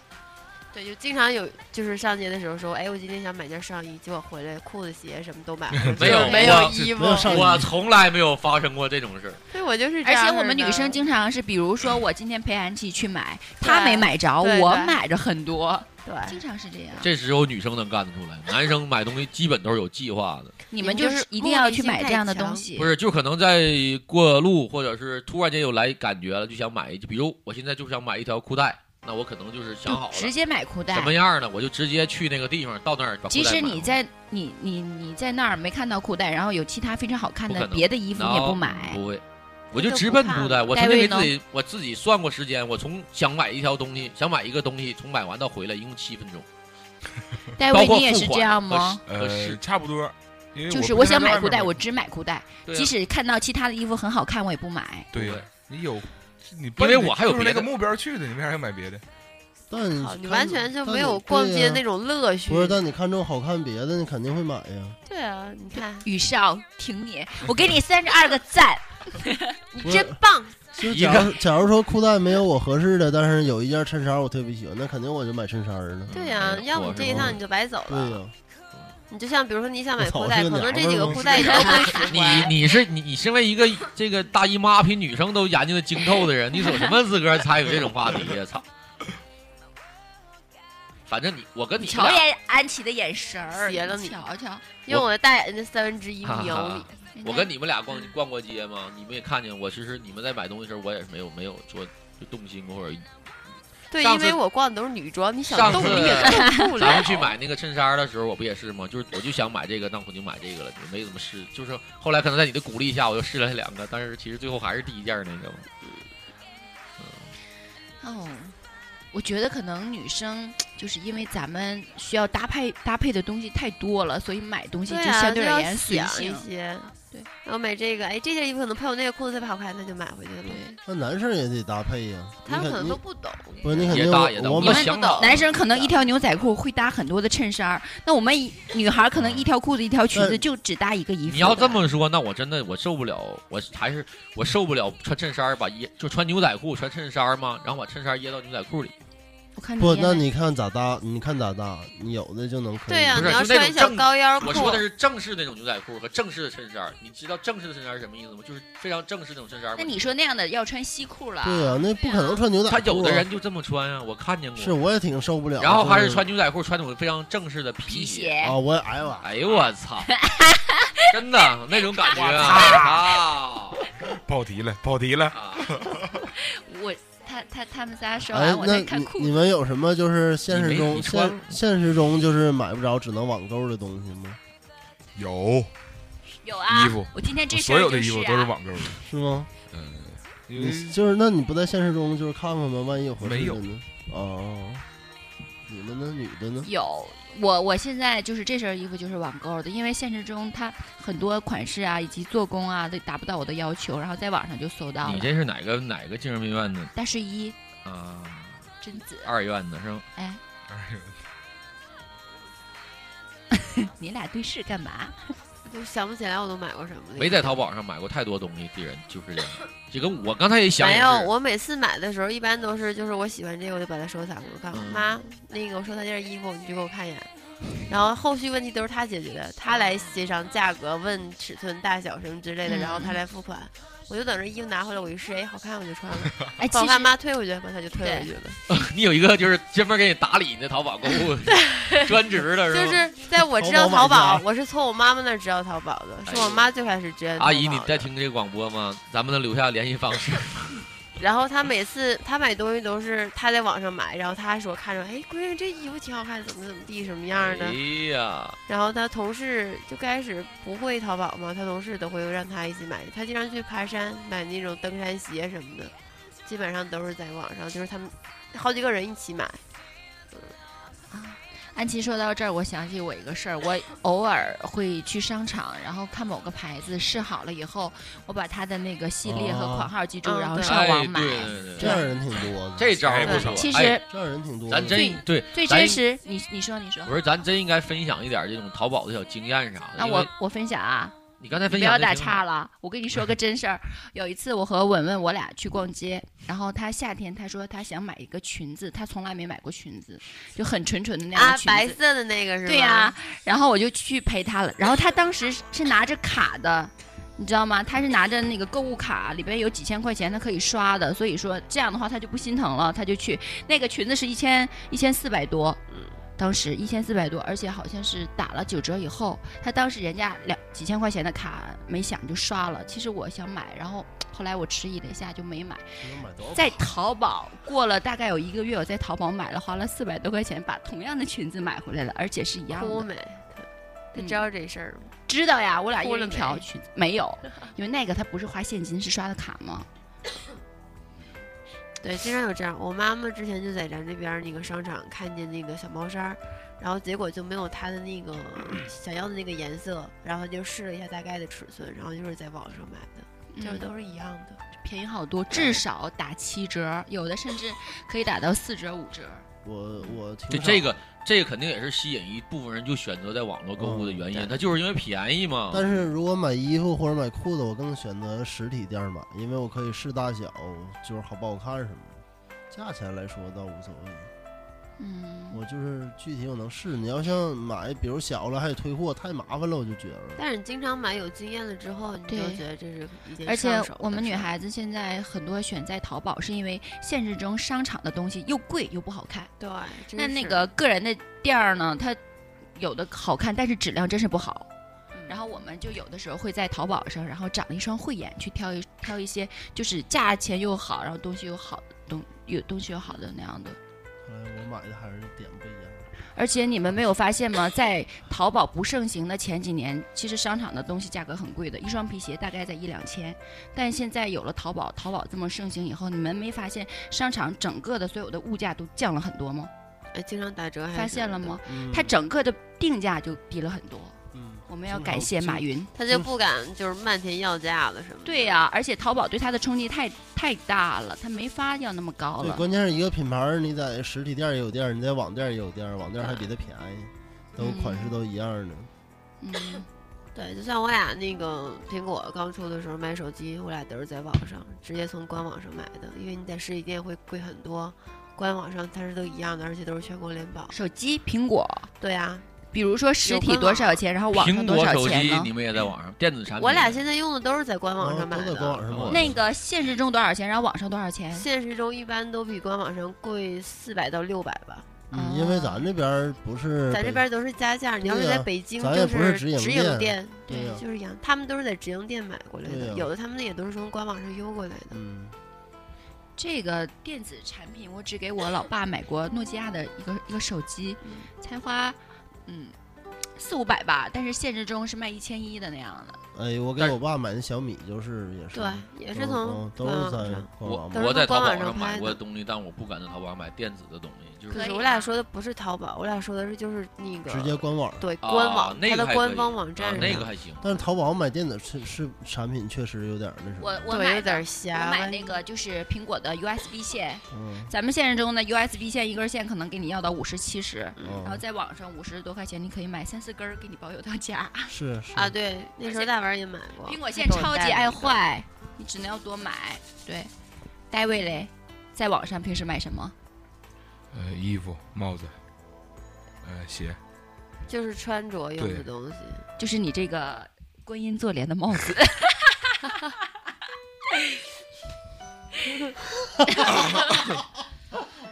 对，就经常有就是上街的时候说，哎，我今天想买件上衣，结果回来裤子、鞋什么都买了，没有没有衣服，我从来没有发生过这种事儿。对，我就是这样而且我们女生经常是，比如说我今天陪安琪去买，她没买着，我买着很多，对，经常是这样。这只有女生能干得出来，男生买东西基本都是有计划的。你们就就是是一定要去买这样的东西。不是，就可能在过路，或者是突然间有来感觉了，就想买一，比如我现在就想买一条裤带，那我可能就是想好了直接买裤带什么样呢，我就直接去那个地方，到那儿把即使你在你你你在那儿没看到裤带，然后有其他非常好看的别的衣服，你也不买。不会，我就直奔裤带。我曾经给自己我自己算过时间，我从想买一条东西，想买一个东西，从买完到回来一共七分钟。戴维，你也是这样吗？和呃，差不多。因为就是我想买裤带，我只买裤带，即使看到其他的衣服很好看，我也不买。对，你有你因为我还有别的就是那个目标去的，你为啥要买别的？但你，你完全就没有逛街那种乐趣。不是，但你看中好看别的，你肯定会买呀。对啊，你看，雨少，挺你，我给你三十二个赞，你真棒。就假如假如说裤带没有我合适的，但是有一件衬衫我特别喜欢，那肯定我就买衬衫了。对呀、要不这一趟你就白走了。对呀、你就像比如说你想买裤带，可能这几个裤带你都你欢。你是你你身为一个这个大姨妈比女生都研究的精透的人，你有什么资格参与这种话题呀？操！反正你我跟你俩瞧眼安琪的眼神儿，斜了你瞧瞧。用我的大眼睛三分之一哈瞄哈你。我跟你们俩逛逛过街吗？你们也看见我，其实你们在买东西的时候，我也是没有没有说就动心过或者。对，因为我逛的都是女装，你想动你也动不 了。咱们去买那个衬衫的时候，我不也是吗？就是我就想买这个，那我就买这个了，没怎么试。就是后来可能在你的鼓励下，我又试了两个，但是其实最后还是第一件那个嘛。哦，我觉得可能女生就是因为咱们需要搭配搭配的东西太多了，所以买东西就相对而言随想性一。些。对，然后买这个，哎，这件衣服可能配我那个裤子特别好看，那就买回去了。那男生也得搭配呀。他们可能都不懂。不是你肯定也搭也搭我买我想好男生可能一条牛仔裤会搭很多的衬衫，那我们女孩可能一条裤子一条裙子就只搭一个衣服。你要这么说，那我真的我受不了，我还是我受不了穿衬衫儿把掖就穿牛仔裤穿衬衫儿嘛，然后把衬衫掖到牛仔裤里。我看不，那你看咋搭？你看咋搭？你有的就能可以。对呀、不是你要就那种穿小正高腰裤。我说的是正式那种牛仔裤和正式的衬衫，你知道正式的衬衫是什么意思吗？就是非常正式那种衬衫。那你说那样的要穿西裤了？对啊、那不可能穿牛仔裤、他啊。有的人就这么穿啊，我看见过。是，我也挺受不了。然后还是穿牛仔裤，穿那种非常正式的皮鞋。啊，我哎呦哎呦我操！真的那种感觉啊！啊 跑题了，不好提了。我他他他们仨说哎完，，我那在看裤子。你你们有什么就是现实中现现实中就是买不着只能网购的东西吗？有有啊，衣服我今天这身所有的衣服都是啊网购的。是吗？嗯，因为你就是那你不在现实中就是看看吗？万一有合适没有的呢？哦，你们呢？女的呢？有我我现在就是这身衣服就是网购的，因为现实中它很多款式啊以及做工啊都达不到我的要求，然后在网上就搜到了。你这是哪个哪个精神病院的大睡衣啊？贞子，二院的是吗？哎，二院 你俩对视干嘛？就想不起来我都买过什么了。没在淘宝上买过太多东西的人就是这样。这个我刚才也想没有，我每次买的时候一般都是就是我喜欢这个我就把它收藏了。我告诉我嗯妈，那个我收藏件衣服，你去给我看一眼。然后后续问题都是他解决的，他来协商价格、问尺寸、大小什么之类的，然后他来付款。我就等着衣服拿回来，我一试，哎，好看我就穿了，哎，不好看妈退回去，把他就退回去了。你有一个就是专门给你打理的淘宝购物专职的是吧？就是在我知道淘淘宝我是从我妈妈那儿知道淘宝的，是我妈最开始知道淘宝的。阿姨，你在听这个广播吗？咱们能留下联系方式。然后他每次他买东西都是他在网上买，然后他还说看着，哎，闺女这衣服挺好看，怎么怎么地，什么样的哎。呀，然后他同事就开始不会淘宝嘛，他同事都会让他一起买。他经常去爬山买那种登山鞋什么的，基本上都是在网上，就是他们好几个人一起买。安琪说到这儿，我想起我一个事儿，我偶尔会去商场，然后看某个牌子试好了以后，我把它的那个系列和款号记住，然后上网买。哎对对对这样人挺多的，这招儿不少。其实哎这样人挺多的。咱真对最真实，你你说你说不是咱真应该分享一点这种淘宝的小经验啥的。因为那我我分享啊，你刚才你不要打岔了，我跟你说个真事儿。有一次我和文文我俩去逛街，然后她夏天她说她想买一个裙子，她从来没买过裙子，就很纯纯的那样啊的，裙子。白色的那个是吧？对呀、然后我就去陪她了。然后她当时是拿着卡的，你知道吗？她是拿着那个购物卡，里边有几千块钱，她可以刷的。所以说这样的话，她就不心疼了，她就去。那个裙子是一千一千四百多，当时一千四百多，而且好像是打了九折以后，他当时人家两几千块钱的卡没想就刷了。其实我想买，然后后来我迟疑了一下就没买。在淘宝过了大概有一个月，我在淘宝买了，花了四百多块钱把同样的裙子买回来了，而且是一样的。他他知道这事儿吗？知道呀，我俩一条裙子没有，因为那个他不是花现金，是刷的卡吗？对，经常有这样。我妈妈之前就在咱这边儿那个商场看见那个小毛衫儿，然后结果就没有她的那个 想要的那个颜色，然后就试了一下大概的尺寸，然后就是在网上买的，就是都是一样的。便宜好多，至少打七折，有的甚至可以打到四折五折。我我挺少这这个这个肯定也是吸引一部分人就选择在网络购物的原因，嗯它就是因为便宜嘛。但是如果买衣服或者买裤子，我更选择实体店买，因为我可以试大小，就是好不好看什么的。价钱来说倒无所谓，嗯，我就是具体我能试。你要像买，比如小了还得退货，太麻烦了，我就觉得。但是你经常买有经验了之后，你就觉得这是一件而且我们女孩子现在很多选在淘宝，是因为现实中商场的东西又贵又不好看。对，那那个个人的店儿呢，它有的好看，但是质量真是不好。然后我们就有的时候会在淘宝上，然后长了一双慧眼，去挑一挑一些就是价钱又好，然后东西又好东有东西又好的那样的。看来我买的还是点不一样。而且你们没有发现吗？在淘宝不盛行的前几年，其实商场的东西价格很贵的，一双皮鞋大概在一两千。但现在有了淘宝，淘宝这么盛行以后，你们没发现商场整个的所有的物价都降了很多吗？呃经常打折还发现了吗？嗯它整个的定价就低了很多。嗯，我们要感谢马云。他就不敢就是漫天要价了是吗。对呀、而且淘宝对他的冲击太太大了，他没法要那么高对，了。关键是一个品牌，你在实体店也有店，你在网店也有店，网店还比他便宜，都款式都一样的。嗯，对，就像我俩那个苹果刚出的时候买手机，我俩都是在网上直接从官网上买的，因为你在实体店会贵很多，官网上它是都一样的，而且都是全国联保。手机苹果，对啊，比如说实体多少钱，然后网上多少果手钱呢？机你们也在网上电子产品，我俩现在用的都是在官网哦上买的。都在官网上。那个现实中多少钱，然后网上多少钱？现实中一般都比官网上贵四百到六百吧，嗯，因为咱这边不是咱这边都是加价。你要是在北京，就是直营店店，对就是一样。他们都是在直营店买过来的，有的他们也都是从官网上邮过来的。嗯，这个电子产品，我只给我老爸买过诺基亚的一个一个手机，才花嗯四五百吧，但是现实中是卖一千一的那样的。哎，我给我爸买的小米就是也是，对，也是从嗯都是在。我我在淘宝上买拍的过东西，但我不敢在淘宝上买电子的东西，就是我俩啊说的不是淘宝，我俩说的是就是那个直接官网。对啊官网，它的那个还可以官方网啊站。那个还行。但是淘宝买电子是是产品确实有点儿那什么。我我对有买的我点瞎。买那个就是苹果的 USB 线，嗯，咱们现实中的 USB 线一根线可能给你要到五十七十，嗯然后在网上五十多块钱你可以买三四根儿，给你保邮到家。是是啊，对，那时候大玩也买过。苹果线超级爱。坏，你只能要多买。对，戴维嘞，在网上平时买什么？呃，衣服、帽子，呃，鞋，就是穿着用的对东西。就是你这个观音坐莲的帽子。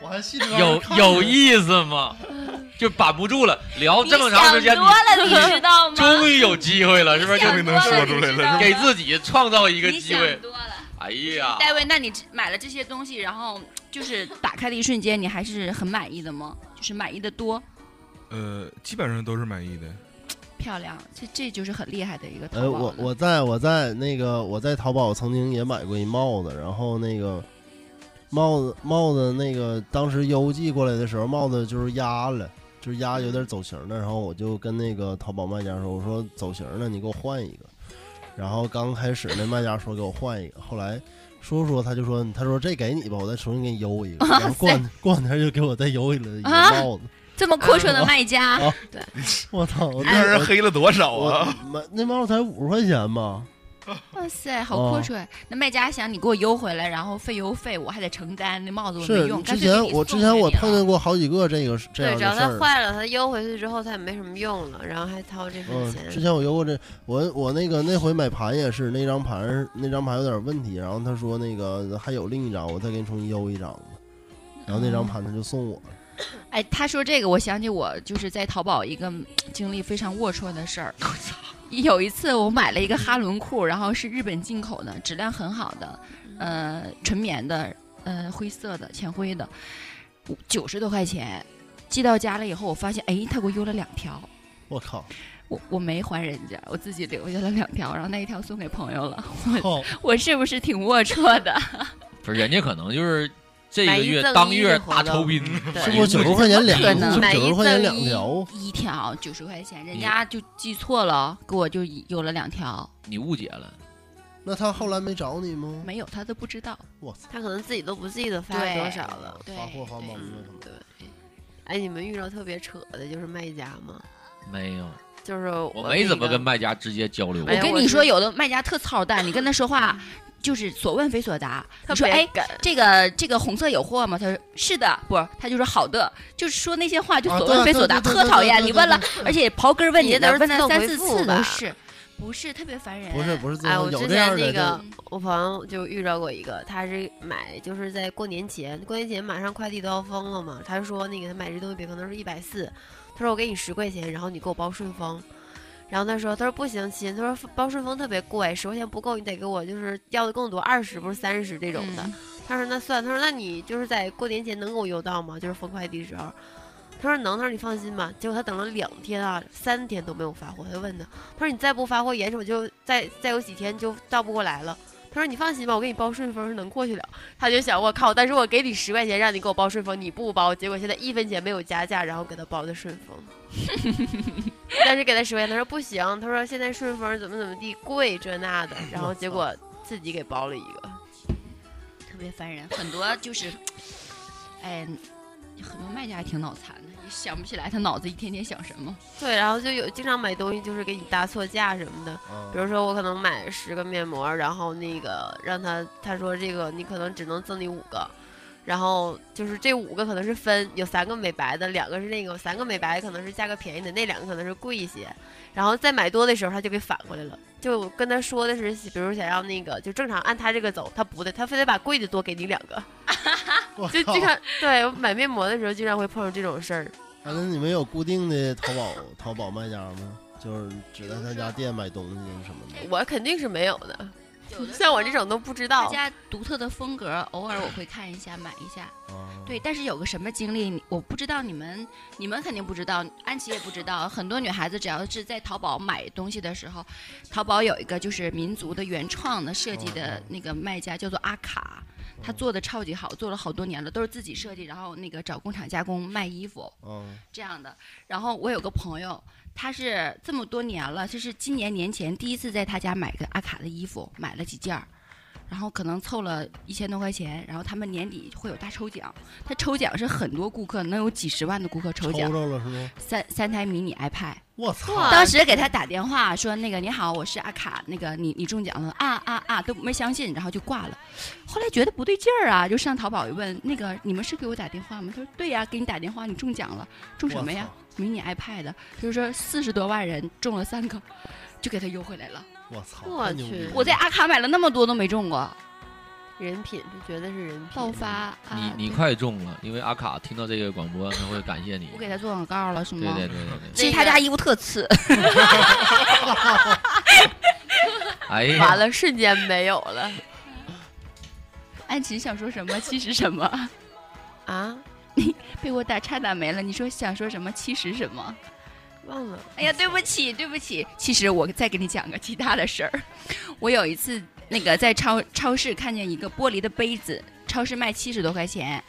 我还细着有有意思吗？就板不住了，聊这么长时间，你想多了，你知道吗？终于有机会了，是不是？终于终于能说出来了，给自己创造一个你想机会。多了。哎呀，戴维，那你买了这些东西，然后就是打开的一瞬间，你还是很满意的吗？就是满意的多，呃，基本上都是满意的。漂亮，这这就是很厉害的一个淘呃，我我在我在那个我在淘宝曾经也买过一帽子，然后那个帽子帽子那个当时邮寄过来的时候，帽子就是压了，就是压有点走形的，然后我就跟那个淘宝卖家说，我说走形了，你给我换一个。然后刚开始那卖家说给我换一个，后来说着说他就说他说这给你吧，我再重新给你邮一个，然后过两过两天就给我再邮一个啊帽子，这么阔绰的卖家，啊对，我操，那人黑了多少啊！买那帽子才五十块钱吧。哇塞，好阔绰！那卖家想你给我邮回来，然后费邮费我还得承担，那帽子我没用。之前我之前我碰见过好几个这个这对，只要样的事儿。它坏了，它邮回去之后，它也没什么用了，然后还掏这份嗯，钱。之前我邮过这，我我那个那回买盘也是那张盘那张盘有点问题，然后他说那个还有另一张，我再给你重新邮一张吧。然后那张盘他就送我了。哎，他说这个，我想起我就是在淘宝一个嗯经历非常龌龊的事儿。有一次我买了一个哈伦裤，然后是日本进口的，质量很好的，呃，纯棉的，呃，灰色的，浅灰的，九十多块钱。寄到家了以后，我发现，哎，他给我邮了两条，我靠！我我没还人家，我自己留下了两条，然后那一条送给朋友了。我！我是不是挺龌龊的？不是人家可能就是这个月当月大酬宾，是不是九十块钱两可能是不是买一九十块钱两条？一条九十块钱，人家就记错了，给我就有了两条，你误解了。那他后来没找你吗？没有他都不知道。他可能自己都不记得发了多少了。发货发懵了。对，哎，你们遇到特别扯的就是卖家吗？没有，就是我我没怎么跟卖家直接交流过我跟你说，有的卖家特操蛋，你跟他说话 就是所问非所答。他说，哎，这个这个红色有货吗？他说是的，不，他就说好的，就是说那些话就啊所问非所答，特讨厌。你问了而且刨根问底的，问他自动三四次都是，不是特别烦人。不是不是哎，我之前那个我朋友就遇到过一个，他是买就是在过年前，过年前马上快递都要封了嘛，他说那个他买这东西，比可能是一百四，他说我给你十块钱，然后你给我包顺丰。然后他说：“他说不行，亲，他说包顺丰特别贵，十块钱不够，你得给我就是要的更多，二十不是三十这种的。嗯他说：“那算。”他说：“那你就是在过年前能给我邮到吗？就是封快递的时候。”他说：“能。”他说：“你放心吧。”结果他等了两天啊，三天都没有发货。他就问他：“他说你再不发货，眼瞅就再再有几天就到不过来了。”他说：“你放心吧，我给你包顺丰是能过去了。”他就想：“我靠！但是我给你十块钱让你给我包顺丰，你不包，结果现在一分钱没有加价，然后给他包的顺丰。但是给他十块钱，他说不行，他说现在顺丰怎么怎么地贵这那的，然后结果 自己给包了一个。特别烦人，很多就是，哎，很多卖家还挺脑残的，也想不起来他脑子一天天想什么。对，然后就有经常买东西就是给你搭错价什么的，啊比如说我可能买十个面膜，然后那个让他他说这个你可能只能赠你五个，然后就是这五个可能是分有三个美白的，两个是那个三个美白可能是价格便宜的，那两个可能是贵一些，然后再买多的时候他就给反过来了，就跟他说的是，比如想要那个就正常按他这个走，他不的，他非得把贵的多给你两个，就经常对我买面膜的时候经常会碰上这种事儿。啊，那你们有固定的淘宝淘宝卖家吗？就是只在他家店买东西什么的。我肯定是没有的，有的 像我这种都不知道。大家独特的风格，偶尔我会看一下，买一下。啊，对，但是有个什么经历，我不知道你们，你们肯定不知道，安琪也不知道。很多女孩子只要是在淘宝买东西的时候，淘宝有一个就是民族的原创的设计的那个卖家，叫做阿卡，他做的超级好，做了好多年了，都是自己设计，然后那个找工厂加工卖衣服嗯这样的。然后我有个朋友，他是这么多年了，这是今年年前第一次在他家买个阿卡的衣服，买了几件儿。然后可能凑了一千多块钱，然后他们年底会有大抽奖，他抽奖是很多顾客，能有几十万的顾客抽奖，抽着了是吗？三三台迷你 iPad，我操！当时给他打电话说那个你好，我是阿卡，那个你你中奖了啊啊啊，都没相信，然后就挂了。后来觉得不对劲儿啊，就上淘宝一问，那个你们是给我打电话吗？他说对呀，给你打电话，你中奖了，中什么呀？迷你 iPad，就是说四十多万人中了三个，就给他邮回来了。我操！我去，我在阿卡买了那么多都没中过。人品，就觉得是人品爆发。啊、你你快中了，因为阿卡听到这个广播，他会感谢你。我给他做广告了，是吗？对对对对对。其实他家衣服特次。哎呀，完了，瞬间没有了。安琪想说什么？其实什么？啊？你被我打岔打没了。你说想说什么？其实什么？忘了。哎呀，对不起，对不起。其实我再给你讲个其他的事儿。我有一次。那个在超超市看见一个玻璃的杯子，超市卖七十多块钱，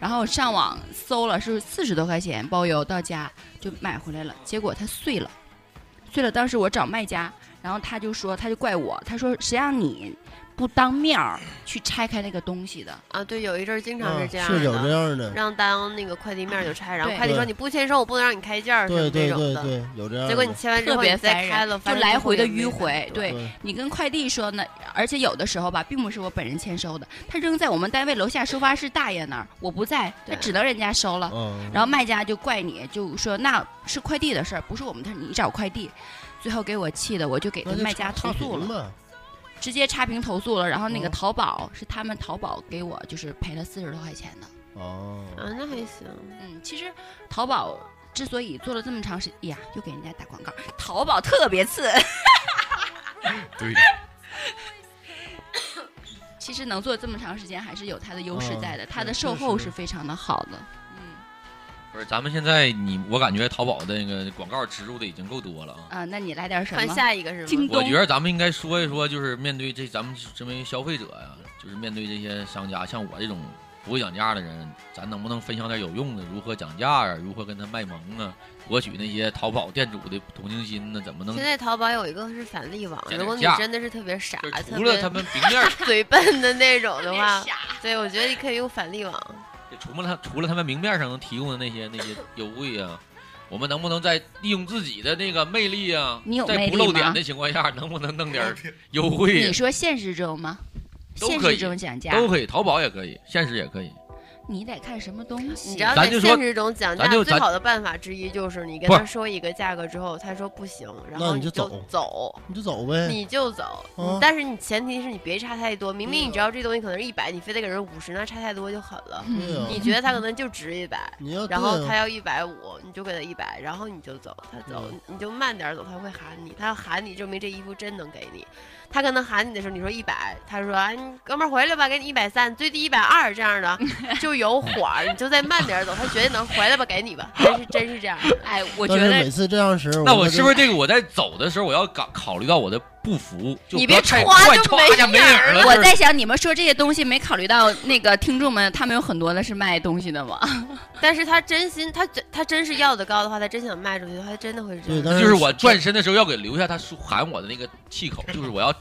然后上网搜了是四十多块钱包邮到家就买回来了，结果它碎了，碎了。当时我找卖家，然后他就说他就怪我，他说谁让你。不当面儿去拆开那个东西的啊，对，有一阵儿经常是这样的，是有这样的，让当那个快递面就拆，然后快递说你不签收，我不能让你开件儿，对对对对，有这样。结果你签完之后再开了，就来回的迂回。对你跟快递说呢，而且有的时候吧，并不是我本人签收的，他扔在我们单位楼下收发室大爷那儿，我不在，他只能人家收了。然后卖家就怪你，就说那是快递的事儿，不是我们的，你找快递。最后给我气的，我就给他卖家投诉了。直接差评投诉了，然后那个淘宝是他们淘宝给我就是赔了四十多块钱的。哦，啊，那还行。嗯，其实淘宝之所以做了这么长时间，呀，又给人家打广告，淘宝特别次。对。其实能做这么长时间，还是有它的优势在的，它的售后是非常的好的。不是，咱们现在你我感觉淘宝的那个广告植入的已经够多了啊。啊，那你来点什么？换下一个是吗？我觉得咱们应该说一说，就是面对这咱们身为消费者呀，就是面对这些商家，像我这种不会讲价的人，咱能不能分享点有用的？如何讲价啊？如何跟他卖萌啊？博取那些淘宝店主的同情心呢？怎么能？现在淘宝有一个是返利网，如果你真的是特别傻，除了他们平面嘴笨的那种的话，对，我觉得你可以用返利网。除了他，除了他们明面上能提供的那些那些优惠啊，我们能不能在利用自己的那个魅力啊，在不露点的情况下，能不能弄点优惠？你说现实中吗？现实中讲价都可以，淘宝也可以，现实也可以。你得看什么东西。你知道在现实中讲价最好的办法之一就是你跟他说一个价格之后，他说不行，然后你就走，你就走呗，你就走。但是你前提是你别差太多。明明你知道这东西可能是一百，你非得给人五十，那差太多就狠了。你觉得他可能就值一百，然后他要一百五，你就给他一百，然后你就走。他走你就慢点走，他会喊你，他要喊你证明这衣服真能给你。他可能喊你的时候，你说一百，他说：“哎，哥们儿回来吧，给你一百三，最低一百二这样的，就有火儿，你就再慢点走，他绝对能回来吧，给你吧。”真是真是这样。哎，我觉得每次这样时，那我是不是这个我在走的时候，我要考考虑到我的步幅？你别歘就没影了。我在想，你们说这些东西没考虑到那个听众们，他们有很多的是卖东西的吗？但是他真心，他真他真是要的高的话，他真想卖出去，他真的会这样。就是我转身的时候要给留下他喊我的那个气口，就是我要。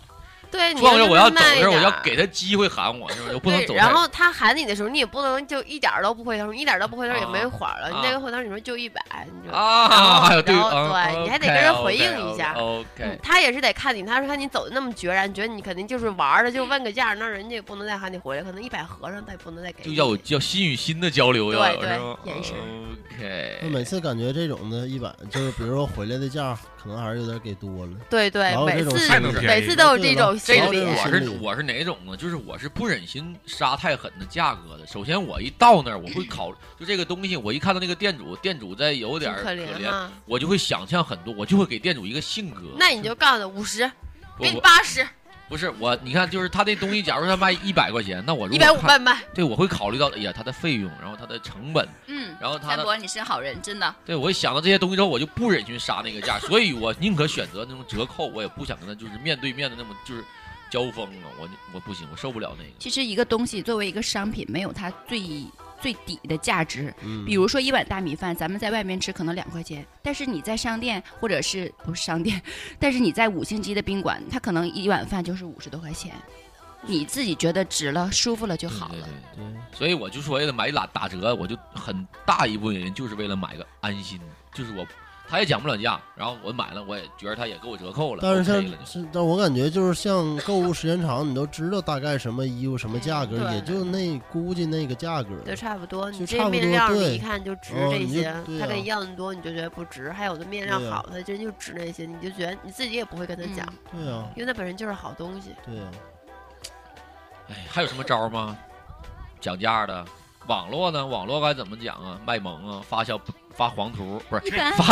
对，撞着我要走的时候，我要给他机会喊我，是不是？我不能走。然后他喊你的时候，你也不能就一点都不回头，一点都不回头也没火了。你那个回头，你说就一百，你就啊，然后对，你还得跟人回应一下。OK，他也是得看你，他说看你走的那么决然，觉得你肯定就是玩的，就问个价，那人家也不能再喊你回来，可能一百合上他也不能再给。就要有叫心与心的交流，对对，眼神。OK，每次感觉这种的一百，就是比如说回来的价，可能还是有点给多了。对对，每次每次都有这种心理我是。我是哪种呢？就是我是不忍心杀太狠的价格的。首先，我一到那儿，我会考就这个东西，我一看到那个店主，店主在有点可怜，我就会想象很多，我就会给店主一个性格。那你就告诉他五十，给你八十。不是我，你看，就是他这东西，假如他卖一百块钱，那我一百五卖卖。对，我会考虑到，哎呀，他的费用，然后他的成本，嗯，然后他。三伯，你是好人，真的。对，我一想到这些东西之后，我就不忍心杀那个价，所以我宁可选择那种折扣，我也不想跟他就是面对面的那么就是。交锋啊，我我不行，我受不了那个。其实一个东西作为一个商品，没有它最最底的价值。嗯。比如说一碗大米饭，咱们在外面吃可能两块钱，但是你在商店或者是不是商店，但是你在五星级的宾馆，它可能一碗饭就是五十多块钱，你自己觉得值了、舒服了就好了。对对。所以我就说，为了买打打折，我就很大一部分原因就是为了买个安心，就是我。他也讲不了价，然后我买了，我也觉得他也给我折扣了，但是像但我感觉就是像购物时间长，你都知道大概什么衣服什么价格，也就那估计那个价格。就差不多。就你这差不多面料一看就值这些，他跟你要的多你就觉得不值，还有的面料好，他真就值那些，你就觉得你自己也不会跟他讲，对啊、因为那本身就是好东西。对啊、哎，还有什么招吗？讲价的，网络呢？网络该怎么讲啊？卖萌啊？发小发黄图不是发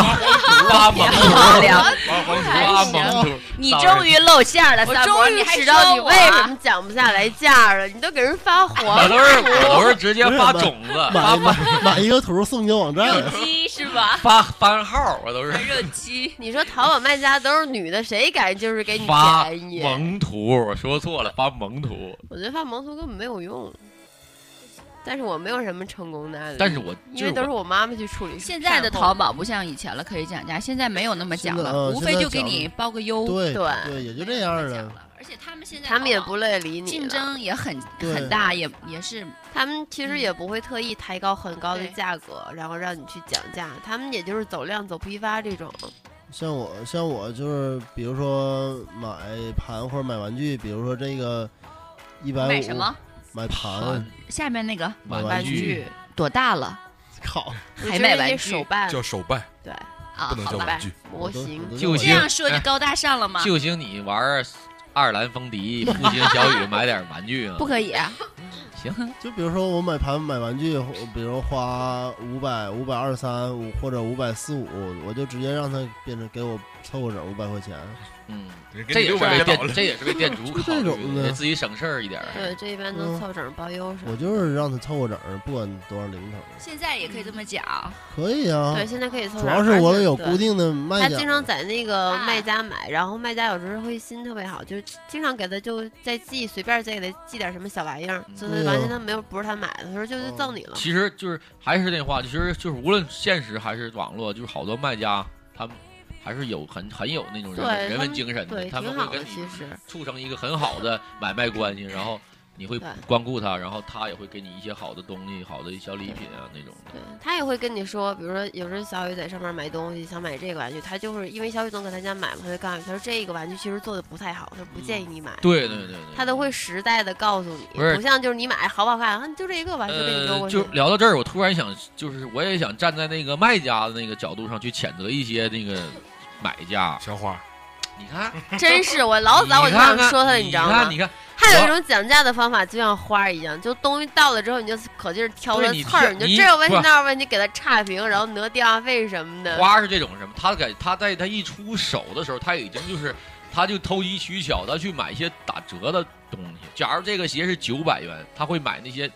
发萌图，发黄图 发萌图。你终于露馅了，我三波终于你知道你为什么讲不下来价了，你都给人发黄我都是我都是直接发种子，发买买买一个图送一个网站，鸡是吧？发番号，我都是热鸡，你说淘宝卖家都是女的，谁敢就是给你发便宜？萌图，我说错了，发萌图。我觉得发萌图根本没有用，但是我没有什么成功的案例。但是我因为都是我妈妈去处理。现在的淘宝不像以前了，可以讲价，现在没有那么讲了，呃无非就给你包个优。对对对，也就这样了。而且他们现在他们也不乐意理你竞争也很很大，也也是他们其实嗯也不会特意抬高很高的价格，然后让你去讲价，他们也就是走量走批发这种。像我像我就是，比如说买盘或者买玩具，比如说这个一百五，买什么？买盘盘，下面那个买玩具，多大了？靠，还买玩具手办，叫手办，对啊？不能好吧叫玩具。模型我都就这样说就高大上了吗？就行你玩爱尔兰风笛，不兴小雨买点玩具啊不。可以啊！行，就比如说我买盘买玩具，比如花五百五百二三五或者五百四五，我就直接让他变成给我凑个整五百块钱。嗯，这也是为店这也是为店主考这种虑，给自己省事儿一点儿。对，这一般都嗯凑整包邮上。我就是让他凑个整，不管多少零头，现在也可以这么讲，可以啊。对，现在可以凑整。主要是我有固定的卖家，他经常在那个啊卖家买，然后卖家有时候会心特别好，就经常给他就再寄，随便再给他寄点什么小玩意儿，就是完全他没有不是他买的，他说就就赠你了。其实就是还是那话，其实就是无论现实还是网络，就是好多卖家他们还是有很很有那种人文人文精神的，他们会跟你促成一个很好的买卖关系，然后你会对光顾他，然后他也会给你一些好的东西、好的小礼品啊那种的。对他也会跟你说，比如说有时候小雨在上面买东西，想买这个玩具，他就是因为小雨总搁他家买嘛，他就告诉你，他说这个玩具其实做的不太好，他说不建议你买。对对对对，他都会实在的告诉你，不是像就是你买好不好看，啊，就这一个吧，就给你丢呃，过去。就聊到这儿，我突然想，就是我也想站在那个卖家的那个角度上去谴责一些那个买家。小花，你看，真是我老早我就想说他，你知道吗看，？你看，还有一种讲价的方法，就像花儿一样，就东西到了之后，你就可劲儿挑对你它刺儿，你就这有问题那有问题，给他差评，然后讹电话费什么的。花是这种什么？他给他在他一出手的时候，他已经就是，他就投机取巧，他去买一些打折的东西。假如这个鞋是九百元，他会买那些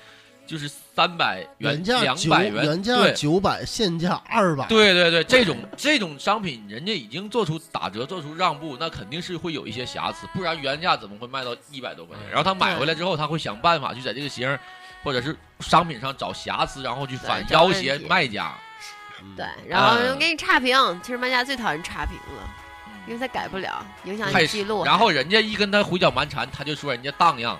就是三百元、原价九两百元，原价对九百，现价二百。对对对，这种这种商品，人家已经做出打折、做出让步，那肯定是会有一些瑕疵，不然原价怎么会卖到一百多块钱？然后他买回来之后，他会想办法去在这个鞋上或者是商品上找瑕疵，然后去反要挟卖家。对，然后给你差评。其实卖家最讨厌差评了，因为他改不了，影响太你记录。然后人家一跟他胡搅蛮缠，他就说人家荡漾，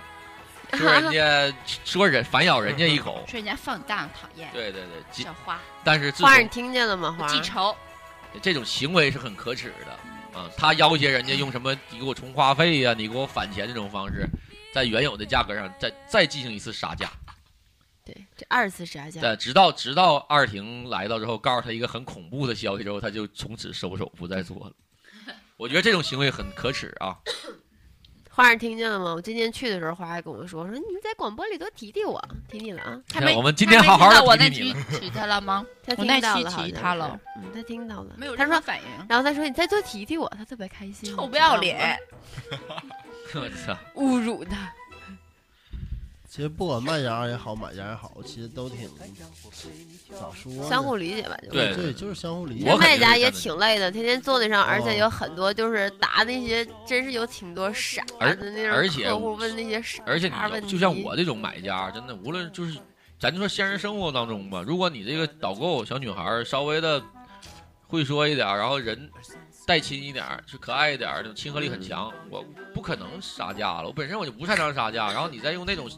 说人家 说人反咬人家一口。说人家放荡讨厌，对对对，记小花但是自花儿，你从听见了吗？花儿记仇，这种行为是很可耻的啊！他要挟人家用什么你给我充话费呀、你给我返钱这种方式，在原有的价格上再再进行一次杀价。对，这二次杀价。对，直到直到二婷来到之后，告诉他一个很恐怖的消息之后，他就从此收手不再做了。我觉得这种行为很可耻啊！花儿听见了吗？我今天去的时候，花儿还跟我说说你在广播里多提提我，提你了啊。他没我们今天好好他没听到我那的提提他了吗？他我那听到了，期提好像是他了，嗯，他听到了。没有他说，任何反应，然后他说你再多提提我，他特别开心。臭不要脸，我操！侮辱他。其实不管卖家也好，买家也好，其实都挺咋说呢？相互理解吧，就是对对，就是相互理解。我卖家也挺累的，天天坐那上，而且哦有很多就是答那些，真是有挺多傻的那种而且客户问那些傻而且啥问题，你就像我这种买家，真的无论就是，咱就说现实生活当中吧，如果你这个导购小女孩稍微的会说一点，然后人带亲一点儿，是可爱一点儿，那种亲和力很强，我不可能杀价了。我本身我就不擅长杀价，然后你再用那种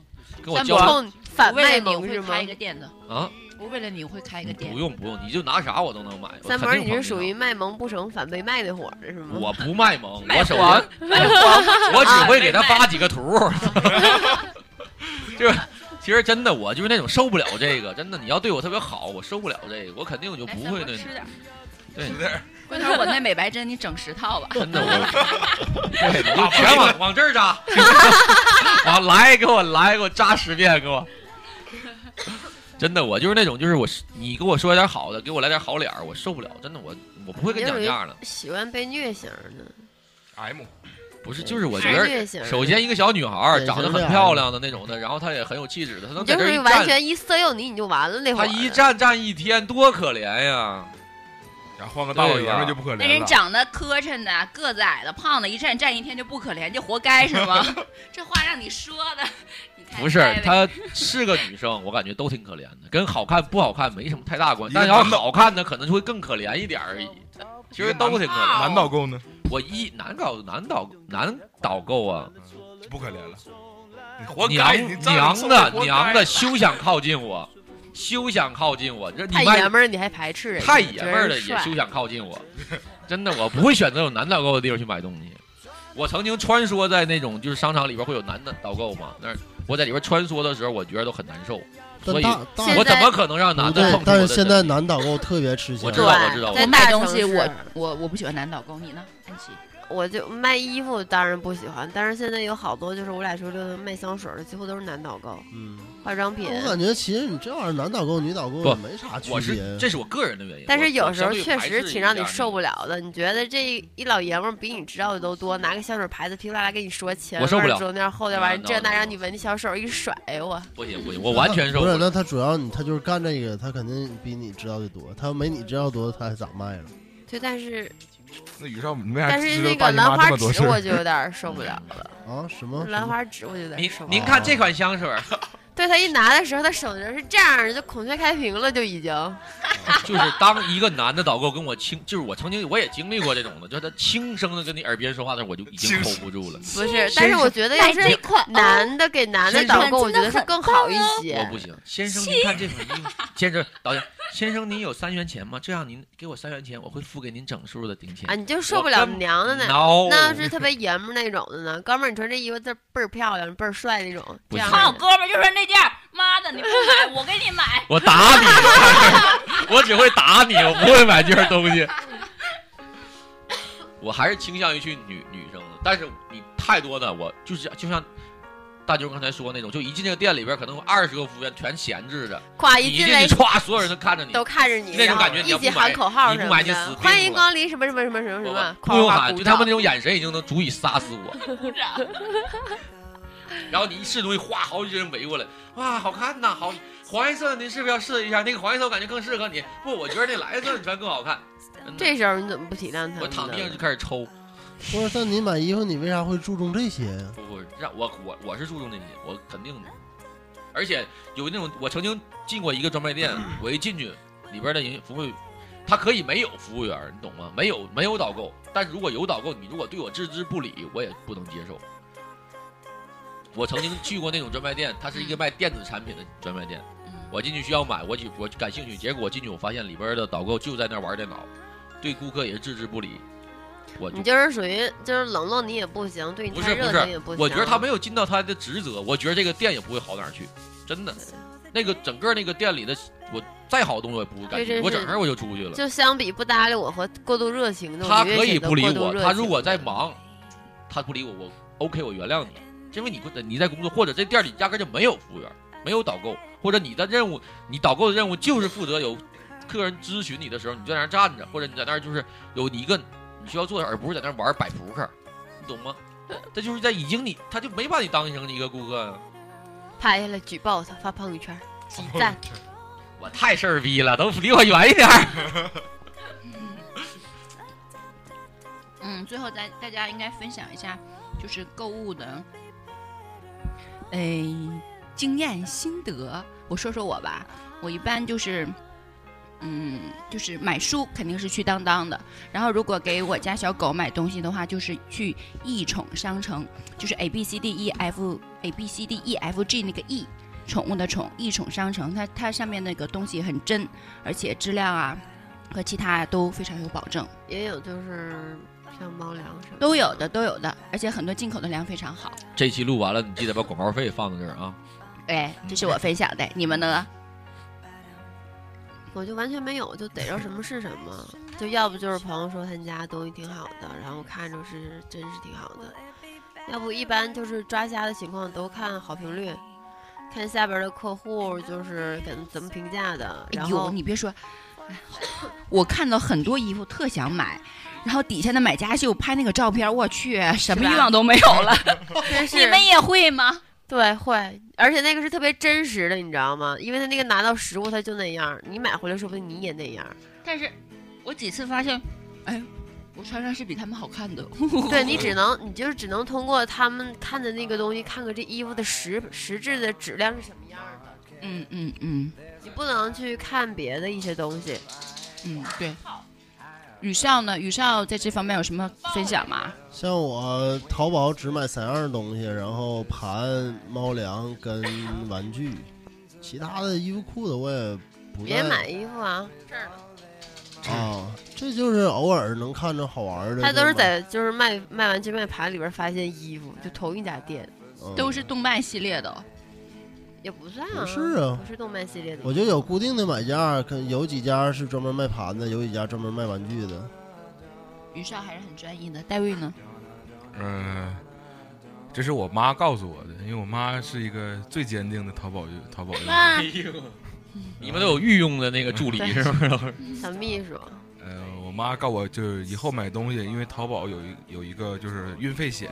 跟我反卖为了你我萌是吗会开一？个店的，啊，我为了你我会开一个店不。用不用，你就拿啥我都能买。三门，肯定捧你是属于卖萌不成反被卖的伙是吗？我不卖萌，我首黄先我只会给他啊发几个图，就是其实真的我就是那种受不了这个，真的你要对我特别好，我受不了这个，我肯定我就不会那三哥吃点回头我那美白针你整十套吧。真的我，对，你就全往往这儿扎，往来给我来给我扎十遍给我。真的，我就是那种，就是我，你给我说点好的，给我来点好脸儿，我受不了。真的，我我不会跟你讲价的。喜欢被虐型的，M 不是，就是我觉得，首先一个小女孩儿长得很漂亮的那种的，然后她也很有气质的，她能你就在这儿一是完，全一色诱你，你就完了那会儿。她一站站一天，多可怜呀！然后换个大老爷们就不可怜那人。长得磕碜的、个子矮的、胖的，一站站一天就不可怜，就活该是吗？这话让你说的，不是太，她是个女生，我感觉都挺可怜的，跟好看不好看没什么太大关系。但要好看的，可能就会更可怜一点而已。其实都挺可怜。男导购呢？我一男导男导男导购啊，不可怜了，你活娘娘的娘的，休想靠近我，休想靠近我！这你太爷们儿，你还排斥人？太爷们儿的觉得帅也休想靠近我，真的，我不会选择有男导购的地方去买东西。我曾经穿梭在那种就是商场里边会有男的导购嘛，那我在里边穿梭的时候，我觉得都很难受，所以我怎么可能让男的碰，但是现在男导购特别吃香。我知道我知道在我买东西，我我我不喜欢男导购，你呢，安琪？我就卖衣服当然不喜欢，但是现在有好多就是我俩说溜达卖香水的，几乎都是男导购，嗯，化妆品。我感觉其实你这玩意儿男导购、女导购也没啥区我是别。这是我个人的原因。但是有时候确实挺让你受不了的。你觉得这一老爷们儿比你知道的都多，拿个香水牌子噼里啪啦跟你说前我受不了面中间后边完这那让你闻，你小手一甩，我不行不行，我完全受不是，了。那他主要你他就是干这个，他肯定比你知道的多。他要没你知道多，他还咋卖了？对，但是那于少没啥但是那个兰花指我就有点受不了了，啊？什么？兰花指我就有点您受不了。您看这款香水，对他一拿的时候，他手就是这样，就孔雀开屏了，就已经。就是当一个男的导购跟我轻，就是我曾经我也经历过这种的，就是他轻声的跟你耳边说话的时候，我就已经 hold 不住了。不是，但是我觉得要是男的给男的导购，我觉得是更好一些。我不行，先生，您看这款衣服，先生导演，先生您有三元钱吗？这样您给我三元钱，我会付给您整数的定钱啊，。你就受不了娘的呢。No，那要是特别爷们那种的呢，哥们儿，你穿这衣服这倍儿漂亮，倍儿帅那种，不行这样的看我哥们儿就穿那件，妈的你不买，我给你买。我打你，我只会打你，我不会买这件东西。我还是倾向于去女女生的，但是你太多的，我就是就像大舅刚才说那种，就一进这个店里边，可能有二十个服务员全闲置着，夸一进来去歘，所有人都看着你，都看着你，那种感觉你一起要不喊口号你不买就死定，欢迎光临什么什么什么什么什么，不用喊，就他们那种眼神已经能足以杀死我。然后你一试东西，哗，好几个人围过来，哇，好看呐，好黄颜色的，您是不是要试一下？那个黄颜色我感觉更适合你。不，我觉得那蓝色你穿更好看。这时候你怎么不体谅他们呢？我躺地上就开始抽。不是，但你买衣服，你为啥会注重这些呀？不不，让我我我是注重这些，我肯定的。而且有那种，我曾经进过一个专卖店，我一进去，里边的人服务，他可以没有服务员，你懂吗？没有没有导购，但是如果有导购，你如果对我置之不理，我也不能接受。我曾经去过那种专卖店，它是一个卖电子产品的专卖店。我进去需要买，我就我感兴趣，结果我进去我发现里边的导购就在那玩电脑，对顾客也是置之不理。你就是属于就是冷落你也不行，对你太热不是不是情也不行。我觉得他没有尽到他的职责，我觉得这个店也不会好哪儿去，真的。那个整个那个店里的，我再好的东西我也不会感兴趣，这真是我整个我就出去了。就相比不搭理我和过度热情的，他可以不理我，他如果在忙，他不理我，我 OK，我原谅你，因为你不你在工作，或者这店里压根就没有服务员，没有导购，或者你的任务，你导购的任务就是负责有客人咨询你的时候，你就在那儿站着，或者你在那儿就是有一个你需要做的，而不是在那儿玩摆扑克，你懂吗？他就是在已经你他就没把你当成一个顾客啊。拍下来举报他，发朋友圈，集赞。我太事儿逼了，都离我远一点。嗯，最后咱大家应该分享一下，就是购物的，哎，经验心得。我说说我吧，我一般就是，嗯，就是买书肯定是去当当的，然后如果给我家小狗买东西的话，就是去易宠商城，就是 A B C D E F A B C D E F G 那个 E。宠物的宠，易宠商城，它它上面那个东西很真，而且质量啊和其他都非常有保证，也有就是像猫粮什么都有的都有的，而且很多进口的粮非常好。这期录完了，你记得把广告费放在这儿啊。哎，这是我分享的，你们呢？我就完全没有，就逮着什么是什么，就要不就是朋友说他们家东西挺好的，然后看着是真是挺好的，要不一般就是抓瞎的情况都看好评率，看下边的客户就是给怎么评价的，然后你别说，哎我看到很多衣服特想买，然后底下的买家秀拍那个照片，我去，什么欲望都没有了。你们也会吗？对会，而且那个是特别真实的，你知道吗？因为他那个拿到实物他就那样，你买回来说不定你也那样。但是我几次发现，哎，我穿上是比他们好看的。对你 只能，你就是只能通过他们看的那个东西，看看这衣服的实实质的质量是什么样的。嗯嗯嗯你不能去看别的一些东西。嗯，对。宇少呢？宇少在这方面有什么分享吗？像我淘宝只买三样东西，然后盘、猫粮跟玩具，其他的衣服裤子我也不再别买衣服啊，这儿呢，啊，这就是偶尔能看着好玩的。他都是在就是卖卖玩具卖盘里边发现衣服，就同一家店，嗯都是动漫系列的。也不算啊，不是啊不是动漫系列的。我就有固定的买家，可有几家是专门卖盘的，有几家专门卖玩具的。于少还是很专一的。戴维呢？嗯、这是我妈告诉我的，因为我妈是一个最坚定的淘宝淘宝用户。啊 你们都有御用的那个助理是不是？小秘书，呃，我妈告我就是以后买东西，因为淘宝有一有一个就是运费险，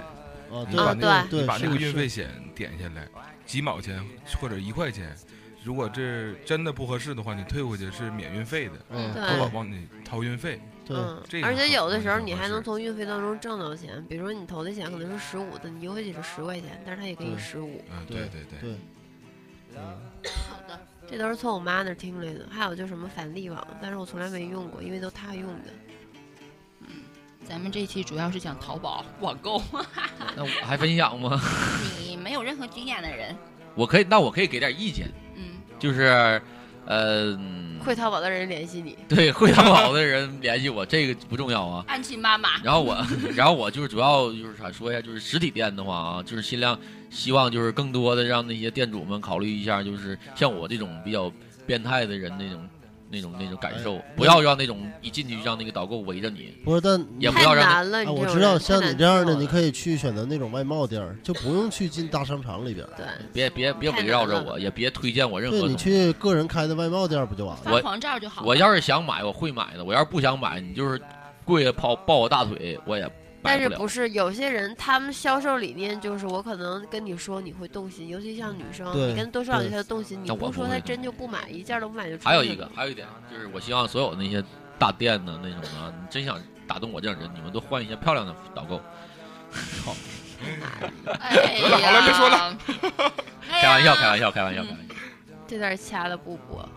啊，你把那个、你把那个运费险点下来，几毛钱或者一块钱，如果这真的不合适的话，你退回去是免运费的，嗯，对淘宝帮你掏运费。对，嗯这，个而且有的时候你还能从运费当中挣到钱，比如说你投的钱可能是十五的，你邮回去是十块钱，但是他也给你十五，嗯，对对对对，对，嗯，好的。这都是从我妈那儿听来的。还有就什么返利网，但是我从来没用过，因为都她用的。咱们这期主要是讲淘宝网购，那我还分享吗？你没有任何经验的人，我可以，那我可以给点意见，嗯，就是，呃，会淘宝的人联系你，对会淘宝的人联系我，这个不重要啊。安琪妈妈，然后我，然后我就是主要就是想说一下，就是实体店的话啊，就是尽量希望就是更多的让那些店主们考虑一下，就是像我这种比较变态的人那种那种那种感受，不要让那种一进去让那个导购围着你，不是，但也不要让那难了。啊，你这种我知道，人太难像你这样的，做了你可以去选择那种外贸店儿，就不用去进大商场里边儿。对，别别别围绕着我，也别推荐我任何对你东西。去个人开的外贸店儿不就完了？我发黄照就好了。我要是想买，我会买的；我要是不想买，你就是跪着抱抱我大腿，我也但。是不是有些人他们销售理念就是我可能跟你说你会动心，尤其像女生，你跟多说两句对她就动心，你不说不会她真就不买，一件都不买就出还有一个，还有一点，就是我希望所有那些大店的那种的，你真想打动我这样人，你们都换一些漂亮的导购。哎呀，好了别说了开玩笑，开玩笑，开玩笑，开玩笑。这段掐了不播。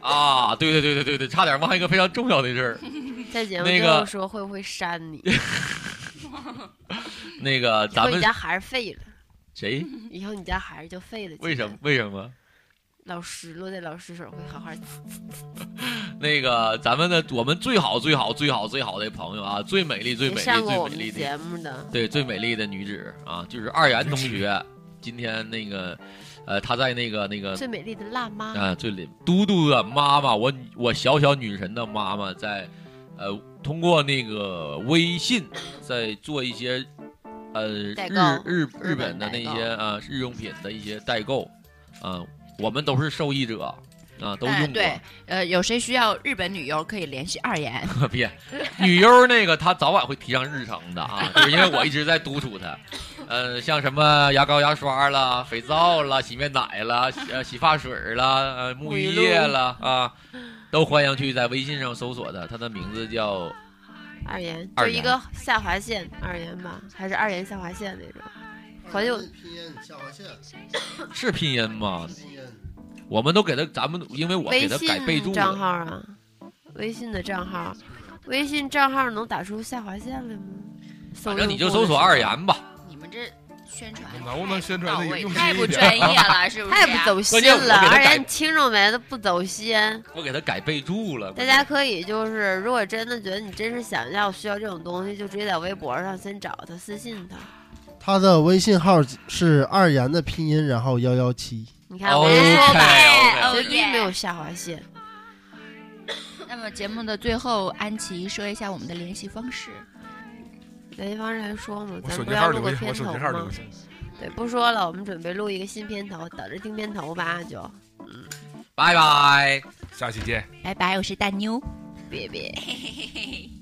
啊，对对对对对对，差点忘一个非常重要的事儿。在节目说会不会删你？那个咱们后你家孩儿废了，谁？以后你家孩儿就废了。为什么？？为什么？老师落在老师手会好好。那个咱们的我们最好最好最好最好的朋友啊，最美丽最美丽最美丽的节目的，对，最美丽的女子啊，就是二元同学。今天那个，呃，她在那个那个最美丽的辣妈。啊，最美嘟嘟的妈妈，我我小小女神的妈妈在，呃，通过那个微信在做一些，呃，日日日日本的那些啊日用品的一些代购，啊，我们都是受益者啊，都用对，呃，有谁需要日本女优可以联系二言。别，女优那个她早晚会提上日程的啊，就是因为我一直在督促她。呃，像什么牙膏、牙刷啦、肥皂啦、洗面奶啦、洗呃洗发水啦、呃沐浴液啦啊，都欢迎去在微信上搜索她。她的名字叫二言，就一个下划线，二言吧，还是二言下划线那种？好像拼音下划线，是拼音吗？拼音我们都给他，咱们因为我给他改备注信账。号啊，微信的账号，微信账号能打出下划线来吗？反正你就搜索二言吧。你们这宣传能不能宣传太不专业了，是不是？太不走心了，而且给他改你听众们都不走心。我给他改备注了。大家可以就是，如果真的觉得你真是想要需要这种东西，就直接在微博上先找他私信他。他的微信号是二言的拼音，然后幺幺七。你看我跟你说吧对没有下划线。那么节目的最后，安琪说一下我们的联系方式。联系方式还说吗？咱不要录个片头吗？对，不说了，我们准备录一个新片头，等着听片头吧，就嗯拜拜。下期见。拜拜，我是大妞。别别。